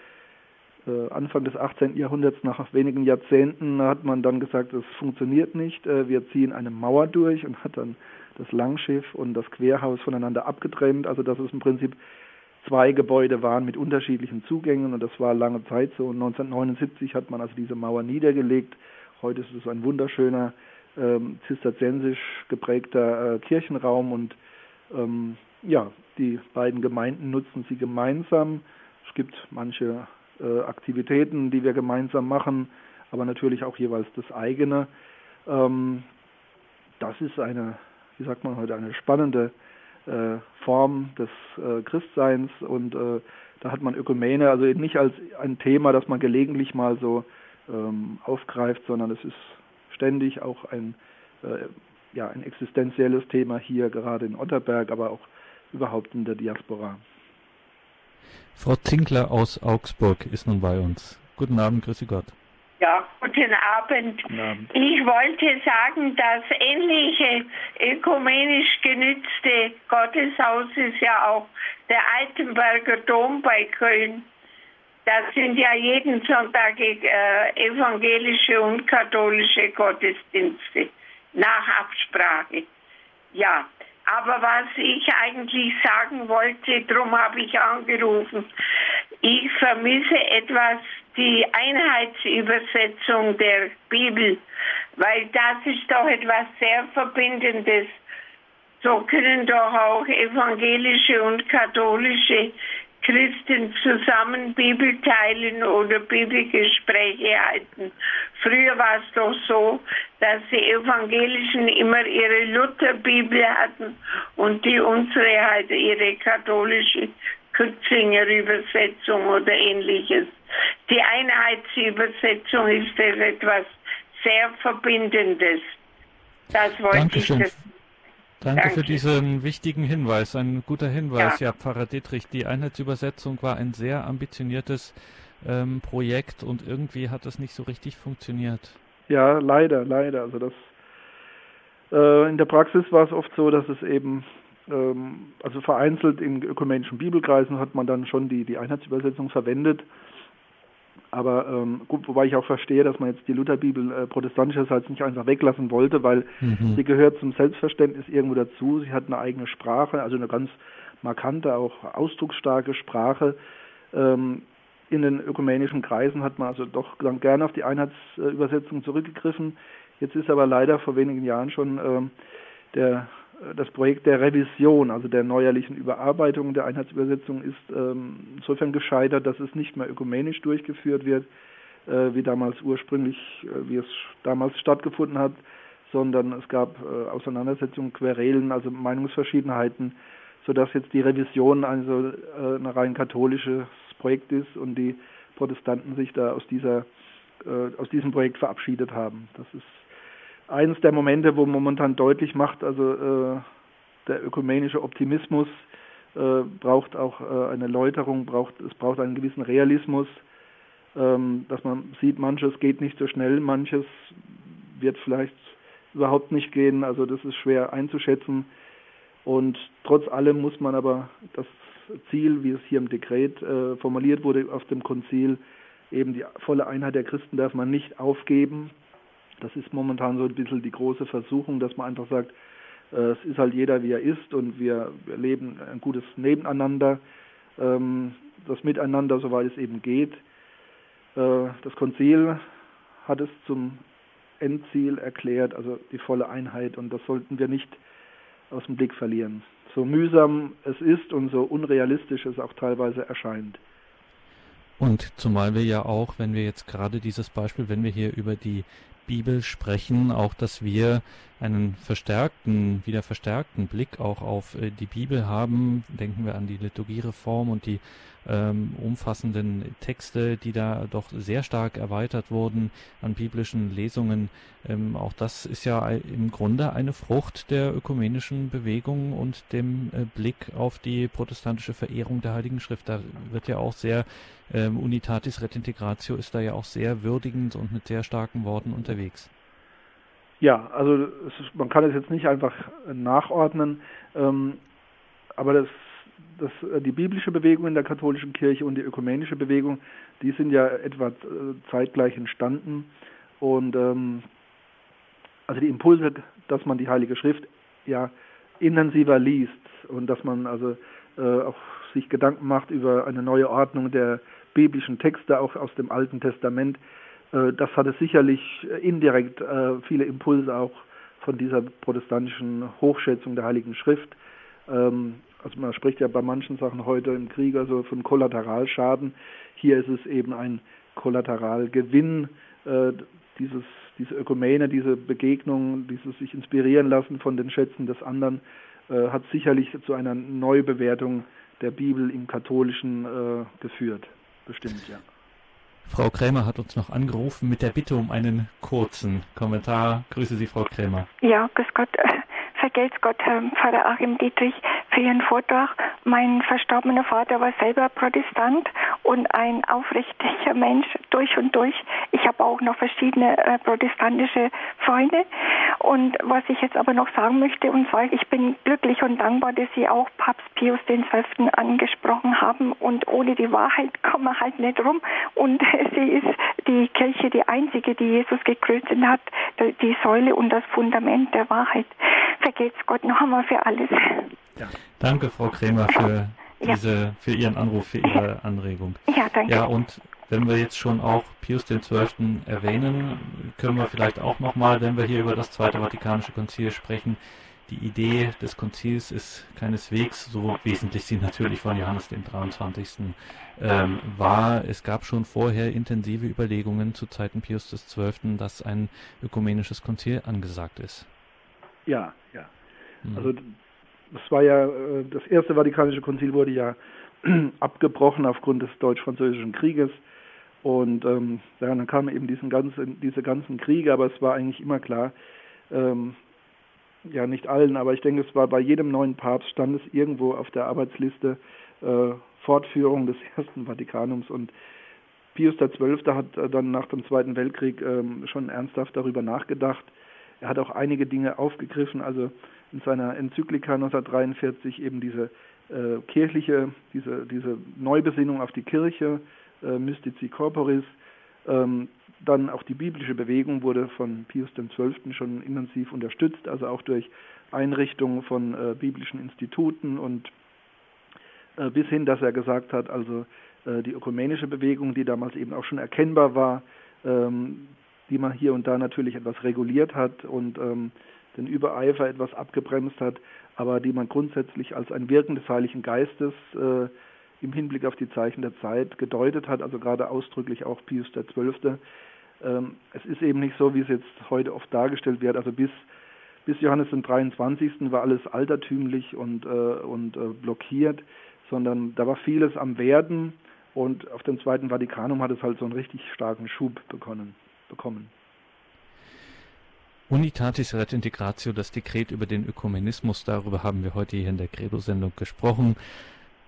Anfang des 18. Jahrhunderts, nach wenigen Jahrzehnten, hat man dann gesagt, es funktioniert nicht, äh, wir ziehen eine Mauer durch und hat dann das Langschiff und das Querhaus voneinander abgetrennt, also dass es im Prinzip zwei Gebäude waren mit unterschiedlichen Zugängen und das war lange Zeit so. Und 1979 hat man also diese Mauer niedergelegt. Heute ist es ein wunderschöner ähm, zisterziensisch geprägter äh, Kirchenraum und ähm, ja, die beiden Gemeinden nutzen sie gemeinsam. Es gibt manche äh, Aktivitäten, die wir gemeinsam machen, aber natürlich auch jeweils das eigene. Ähm, das ist eine, wie sagt man heute, eine spannende äh, Form des äh, Christseins und äh, da hat man Ökumene, also nicht als ein Thema, das man gelegentlich mal so ähm, aufgreift, sondern es ist ständig auch ein äh, ja ein existenzielles Thema hier gerade in Otterberg, aber auch überhaupt in der Diaspora. Frau Zinkler aus Augsburg ist nun bei uns. Guten Abend, grüße Gott. Ja, guten Abend. guten Abend. Ich wollte sagen, das ähnliche ökumenisch genützte Gotteshaus ist ja auch der Altenberger Dom bei Köln. Das sind ja jeden Sonntag äh, evangelische und katholische Gottesdienste nach Absprache. Ja, aber was ich eigentlich sagen wollte, darum habe ich angerufen, ich vermisse etwas die Einheitsübersetzung der Bibel, weil das ist doch etwas sehr Verbindendes. So können doch auch evangelische und katholische Christen zusammen Bibel teilen oder Bibelgespräche halten. Früher war es doch so, dass die Evangelischen immer ihre Lutherbibel hatten und die unsere halt ihre katholische Kürzinger Übersetzung oder ähnliches. Die Einheitsübersetzung ist etwas sehr Verbindendes. Das wollte Dankeschön. ich. Danke, Danke, für diesen wichtigen Hinweis, ein guter Hinweis. Ja, ja Pfarrer Dietrich, die Einheitsübersetzung war ein sehr ambitioniertes ähm, Projekt und irgendwie hat das nicht so richtig funktioniert. Ja, leider, leider. Also das äh, in der Praxis war es oft so, dass es eben ähm, also vereinzelt in ökumenischen Bibelkreisen hat man dann schon die, die Einheitsübersetzung verwendet. Aber ähm, gut, wobei ich auch verstehe, dass man jetzt die Lutherbibel äh, protestantischerseits nicht einfach weglassen wollte, weil mhm. sie gehört zum Selbstverständnis irgendwo dazu. Sie hat eine eigene Sprache, also eine ganz markante, auch ausdrucksstarke Sprache. Ähm, in den ökumenischen Kreisen hat man also doch dann gerne auf die Einheitsübersetzung zurückgegriffen. Jetzt ist aber leider vor wenigen Jahren schon ähm, der das Projekt der Revision, also der neuerlichen Überarbeitung der Einheitsübersetzung, ist ähm, insofern gescheitert, dass es nicht mehr ökumenisch durchgeführt wird, äh, wie damals ursprünglich, äh, wie es damals stattgefunden hat, sondern es gab äh, Auseinandersetzungen, Querelen, also Meinungsverschiedenheiten, sodass jetzt die Revision also äh, ein rein katholisches Projekt ist und die Protestanten sich da aus dieser äh, aus diesem Projekt verabschiedet haben. Das ist eines der Momente, wo momentan deutlich macht, also äh, der ökumenische Optimismus äh, braucht auch äh, eine Läuterung, braucht, es braucht einen gewissen Realismus, ähm, dass man sieht, manches geht nicht so schnell, manches wird vielleicht überhaupt nicht gehen, also das ist schwer einzuschätzen. Und trotz allem muss man aber das Ziel, wie es hier im Dekret äh, formuliert wurde auf dem Konzil, eben die volle Einheit der Christen darf man nicht aufgeben. Das ist momentan so ein bisschen die große Versuchung, dass man einfach sagt, äh, es ist halt jeder, wie er ist und wir, wir leben ein gutes Nebeneinander, ähm, das Miteinander, soweit es eben geht. Äh, das Konzil hat es zum Endziel erklärt, also die volle Einheit und das sollten wir nicht aus dem Blick verlieren. So mühsam es ist und so unrealistisch es auch teilweise erscheint. Und zumal wir ja auch, wenn wir jetzt gerade dieses Beispiel, wenn wir hier über die Bibel sprechen, auch dass wir einen verstärkten, wieder verstärkten Blick auch auf äh, die Bibel haben. Denken wir an die Liturgiereform und die ähm, umfassenden Texte, die da doch sehr stark erweitert wurden an biblischen Lesungen. Ähm, auch das ist ja im Grunde eine Frucht der ökumenischen Bewegung und dem äh, Blick auf die protestantische Verehrung der Heiligen Schrift. Da wird ja auch sehr ähm, Unitatis Retintegratio ist da ja auch sehr würdigend und mit sehr starken Worten unterwegs. Ja, also ist, man kann es jetzt nicht einfach nachordnen, ähm, aber das, das, äh, die biblische Bewegung in der katholischen Kirche und die ökumenische Bewegung, die sind ja etwa äh, zeitgleich entstanden. Und ähm, also die Impulse, dass man die Heilige Schrift ja intensiver liest und dass man also äh, auch sich Gedanken macht über eine neue Ordnung der biblischen Texte, auch aus dem Alten Testament, äh, das hatte sicherlich äh, indirekt äh, viele Impulse auch von dieser protestantischen Hochschätzung der Heiligen Schrift. Ähm, also man spricht ja bei manchen Sachen heute im Krieg also von Kollateralschaden. Hier ist es eben ein Kollateralgewinn, dieses, diese Ökumene, diese Begegnung, dieses sich inspirieren lassen von den Schätzen des anderen, hat sicherlich zu einer Neubewertung der Bibel im Katholischen geführt. Bestimmt, ja. Frau Krämer hat uns noch angerufen mit der Bitte um einen kurzen Kommentar. Grüße Sie, Frau Krämer. Ja, grüß Gott. Vergelt's Gott, Herr Pfarrer Achim Dietrich, Ihren Vortrag. Mein verstorbener Vater war selber Protestant und ein aufrichtiger Mensch durch und durch. Ich habe auch noch verschiedene äh, protestantische Freunde. Und was ich jetzt aber noch sagen möchte, und zwar, ich bin glücklich und dankbar, dass Sie auch Papst Pius XII. angesprochen haben. Und ohne die Wahrheit kommen wir halt nicht rum. Und sie ist die Kirche die einzige, die Jesus gekreuzt hat, die Säule und das Fundament der Wahrheit. Vergelt's Gott noch einmal für alles. Ja. Danke, Frau Krämer, für diese, für Ihren Anruf, für Ihre Anregung. Ja, danke. Ja, und wenn wir jetzt schon auch Pius XII. erwähnen, können wir vielleicht auch nochmal, wenn wir hier über das Zweite Vatikanische Konzil sprechen, die Idee des Konzils ist keineswegs so wesentlich sie natürlich von Johannes dem 23. Ähm, war. Es gab schon vorher intensive Überlegungen zu Zeiten Pius XII., dass ein ökumenisches Konzil angesagt ist. Ja, ja. Hm. Also das war ja, äh, das erste Vatikanische Konzil wurde ja abgebrochen aufgrund des deutsch-französischen Krieges. Und ähm, dann kamen eben diesen ganzen, diese ganzen Kriege, aber es war eigentlich immer klar, ähm, ja nicht allen, aber ich denke, es war bei jedem neuen Papst stand es irgendwo auf der Arbeitsliste äh, Fortführung des Ersten Vatikanums und Pius XII. hat äh, dann nach dem Zweiten Weltkrieg ähm, schon ernsthaft darüber nachgedacht. Er hat auch einige Dinge aufgegriffen, also in seiner Enzyklika 1943 eben diese äh, kirchliche, diese, diese Neubesinnung auf die Kirche, äh, Mystici Corporis, ähm, dann auch die biblische Bewegung wurde von Pius XII. schon intensiv unterstützt, also auch durch Einrichtungen von äh, biblischen Instituten und äh, bis hin, dass er gesagt hat, also äh, die ökumenische Bewegung, die damals eben auch schon erkennbar war, ähm, die man hier und da natürlich etwas reguliert hat und ähm, den Übereifer etwas abgebremst hat, aber die man grundsätzlich als ein Wirken des Heiligen Geistes äh, im Hinblick auf die Zeichen der Zeit gedeutet hat, also gerade ausdrücklich auch Pius XII. Ähm, es ist eben nicht so, wie es jetzt heute oft dargestellt wird, also bis, bis Johannes den 23. war alles altertümlich und, äh, und äh, blockiert, sondern da war vieles am Werden und auf dem Zweiten Vatikanum hat es halt so einen richtig starken Schub bekommen. bekommen. Unitatis Ret Integratio, das Dekret über den Ökumenismus, darüber haben wir heute hier in der Credo-Sendung gesprochen.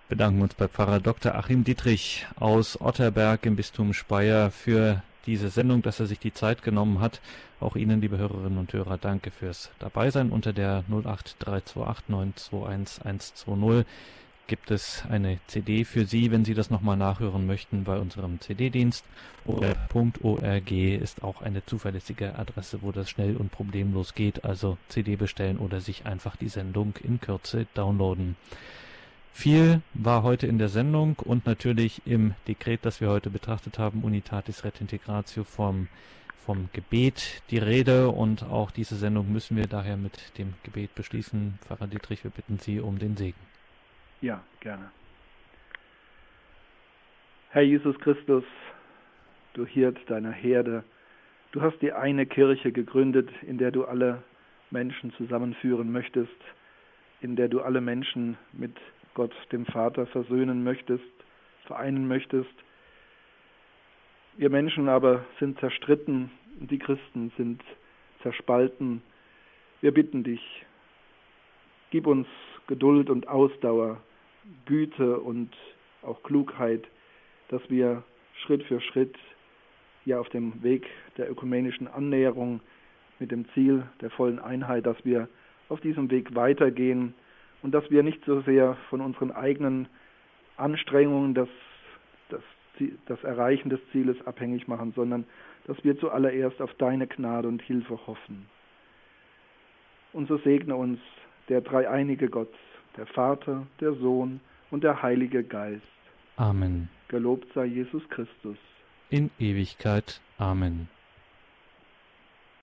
Bedanken uns bei Pfarrer Dr. Achim Dietrich aus Otterberg im Bistum Speyer für diese Sendung, dass er sich die Zeit genommen hat. Auch Ihnen, liebe Hörerinnen und Hörer, danke fürs Dabeisein. Unter der 08328 921 120 gibt es eine CD für Sie, wenn Sie das nochmal nachhören möchten bei unserem CD-Dienst. OR.org ist auch eine zuverlässige Adresse, wo das schnell und problemlos geht. Also CD bestellen oder sich einfach die Sendung in Kürze downloaden. Viel war heute in der Sendung und natürlich im Dekret, das wir heute betrachtet haben, Unitatis Retintegratio vom, vom Gebet die Rede und auch diese Sendung müssen wir daher mit dem Gebet beschließen. Pfarrer Dietrich, wir bitten Sie um den Segen. Ja, gerne. Herr Jesus Christus, du Hirt deiner Herde, du hast die eine Kirche gegründet, in der du alle Menschen zusammenführen möchtest, in der du alle Menschen mit Gott, dem Vater, versöhnen möchtest, vereinen möchtest. Wir Menschen aber sind zerstritten, die Christen sind zerspalten. Wir bitten dich, gib uns Geduld und Ausdauer, Güte und auch Klugheit, dass wir Schritt für Schritt hier auf dem Weg der ökumenischen Annäherung mit dem Ziel der vollen Einheit, dass wir auf diesem Weg weitergehen und dass wir nicht so sehr von unseren eigenen Anstrengungen das, das, das Erreichen des Zieles abhängig machen, sondern dass wir zuallererst auf deine Gnade und Hilfe hoffen. Und so segne uns der dreieinige Gott, der Vater, der Sohn und der Heilige Geist. Amen. Gelobt sei Jesus Christus. In Ewigkeit. Amen.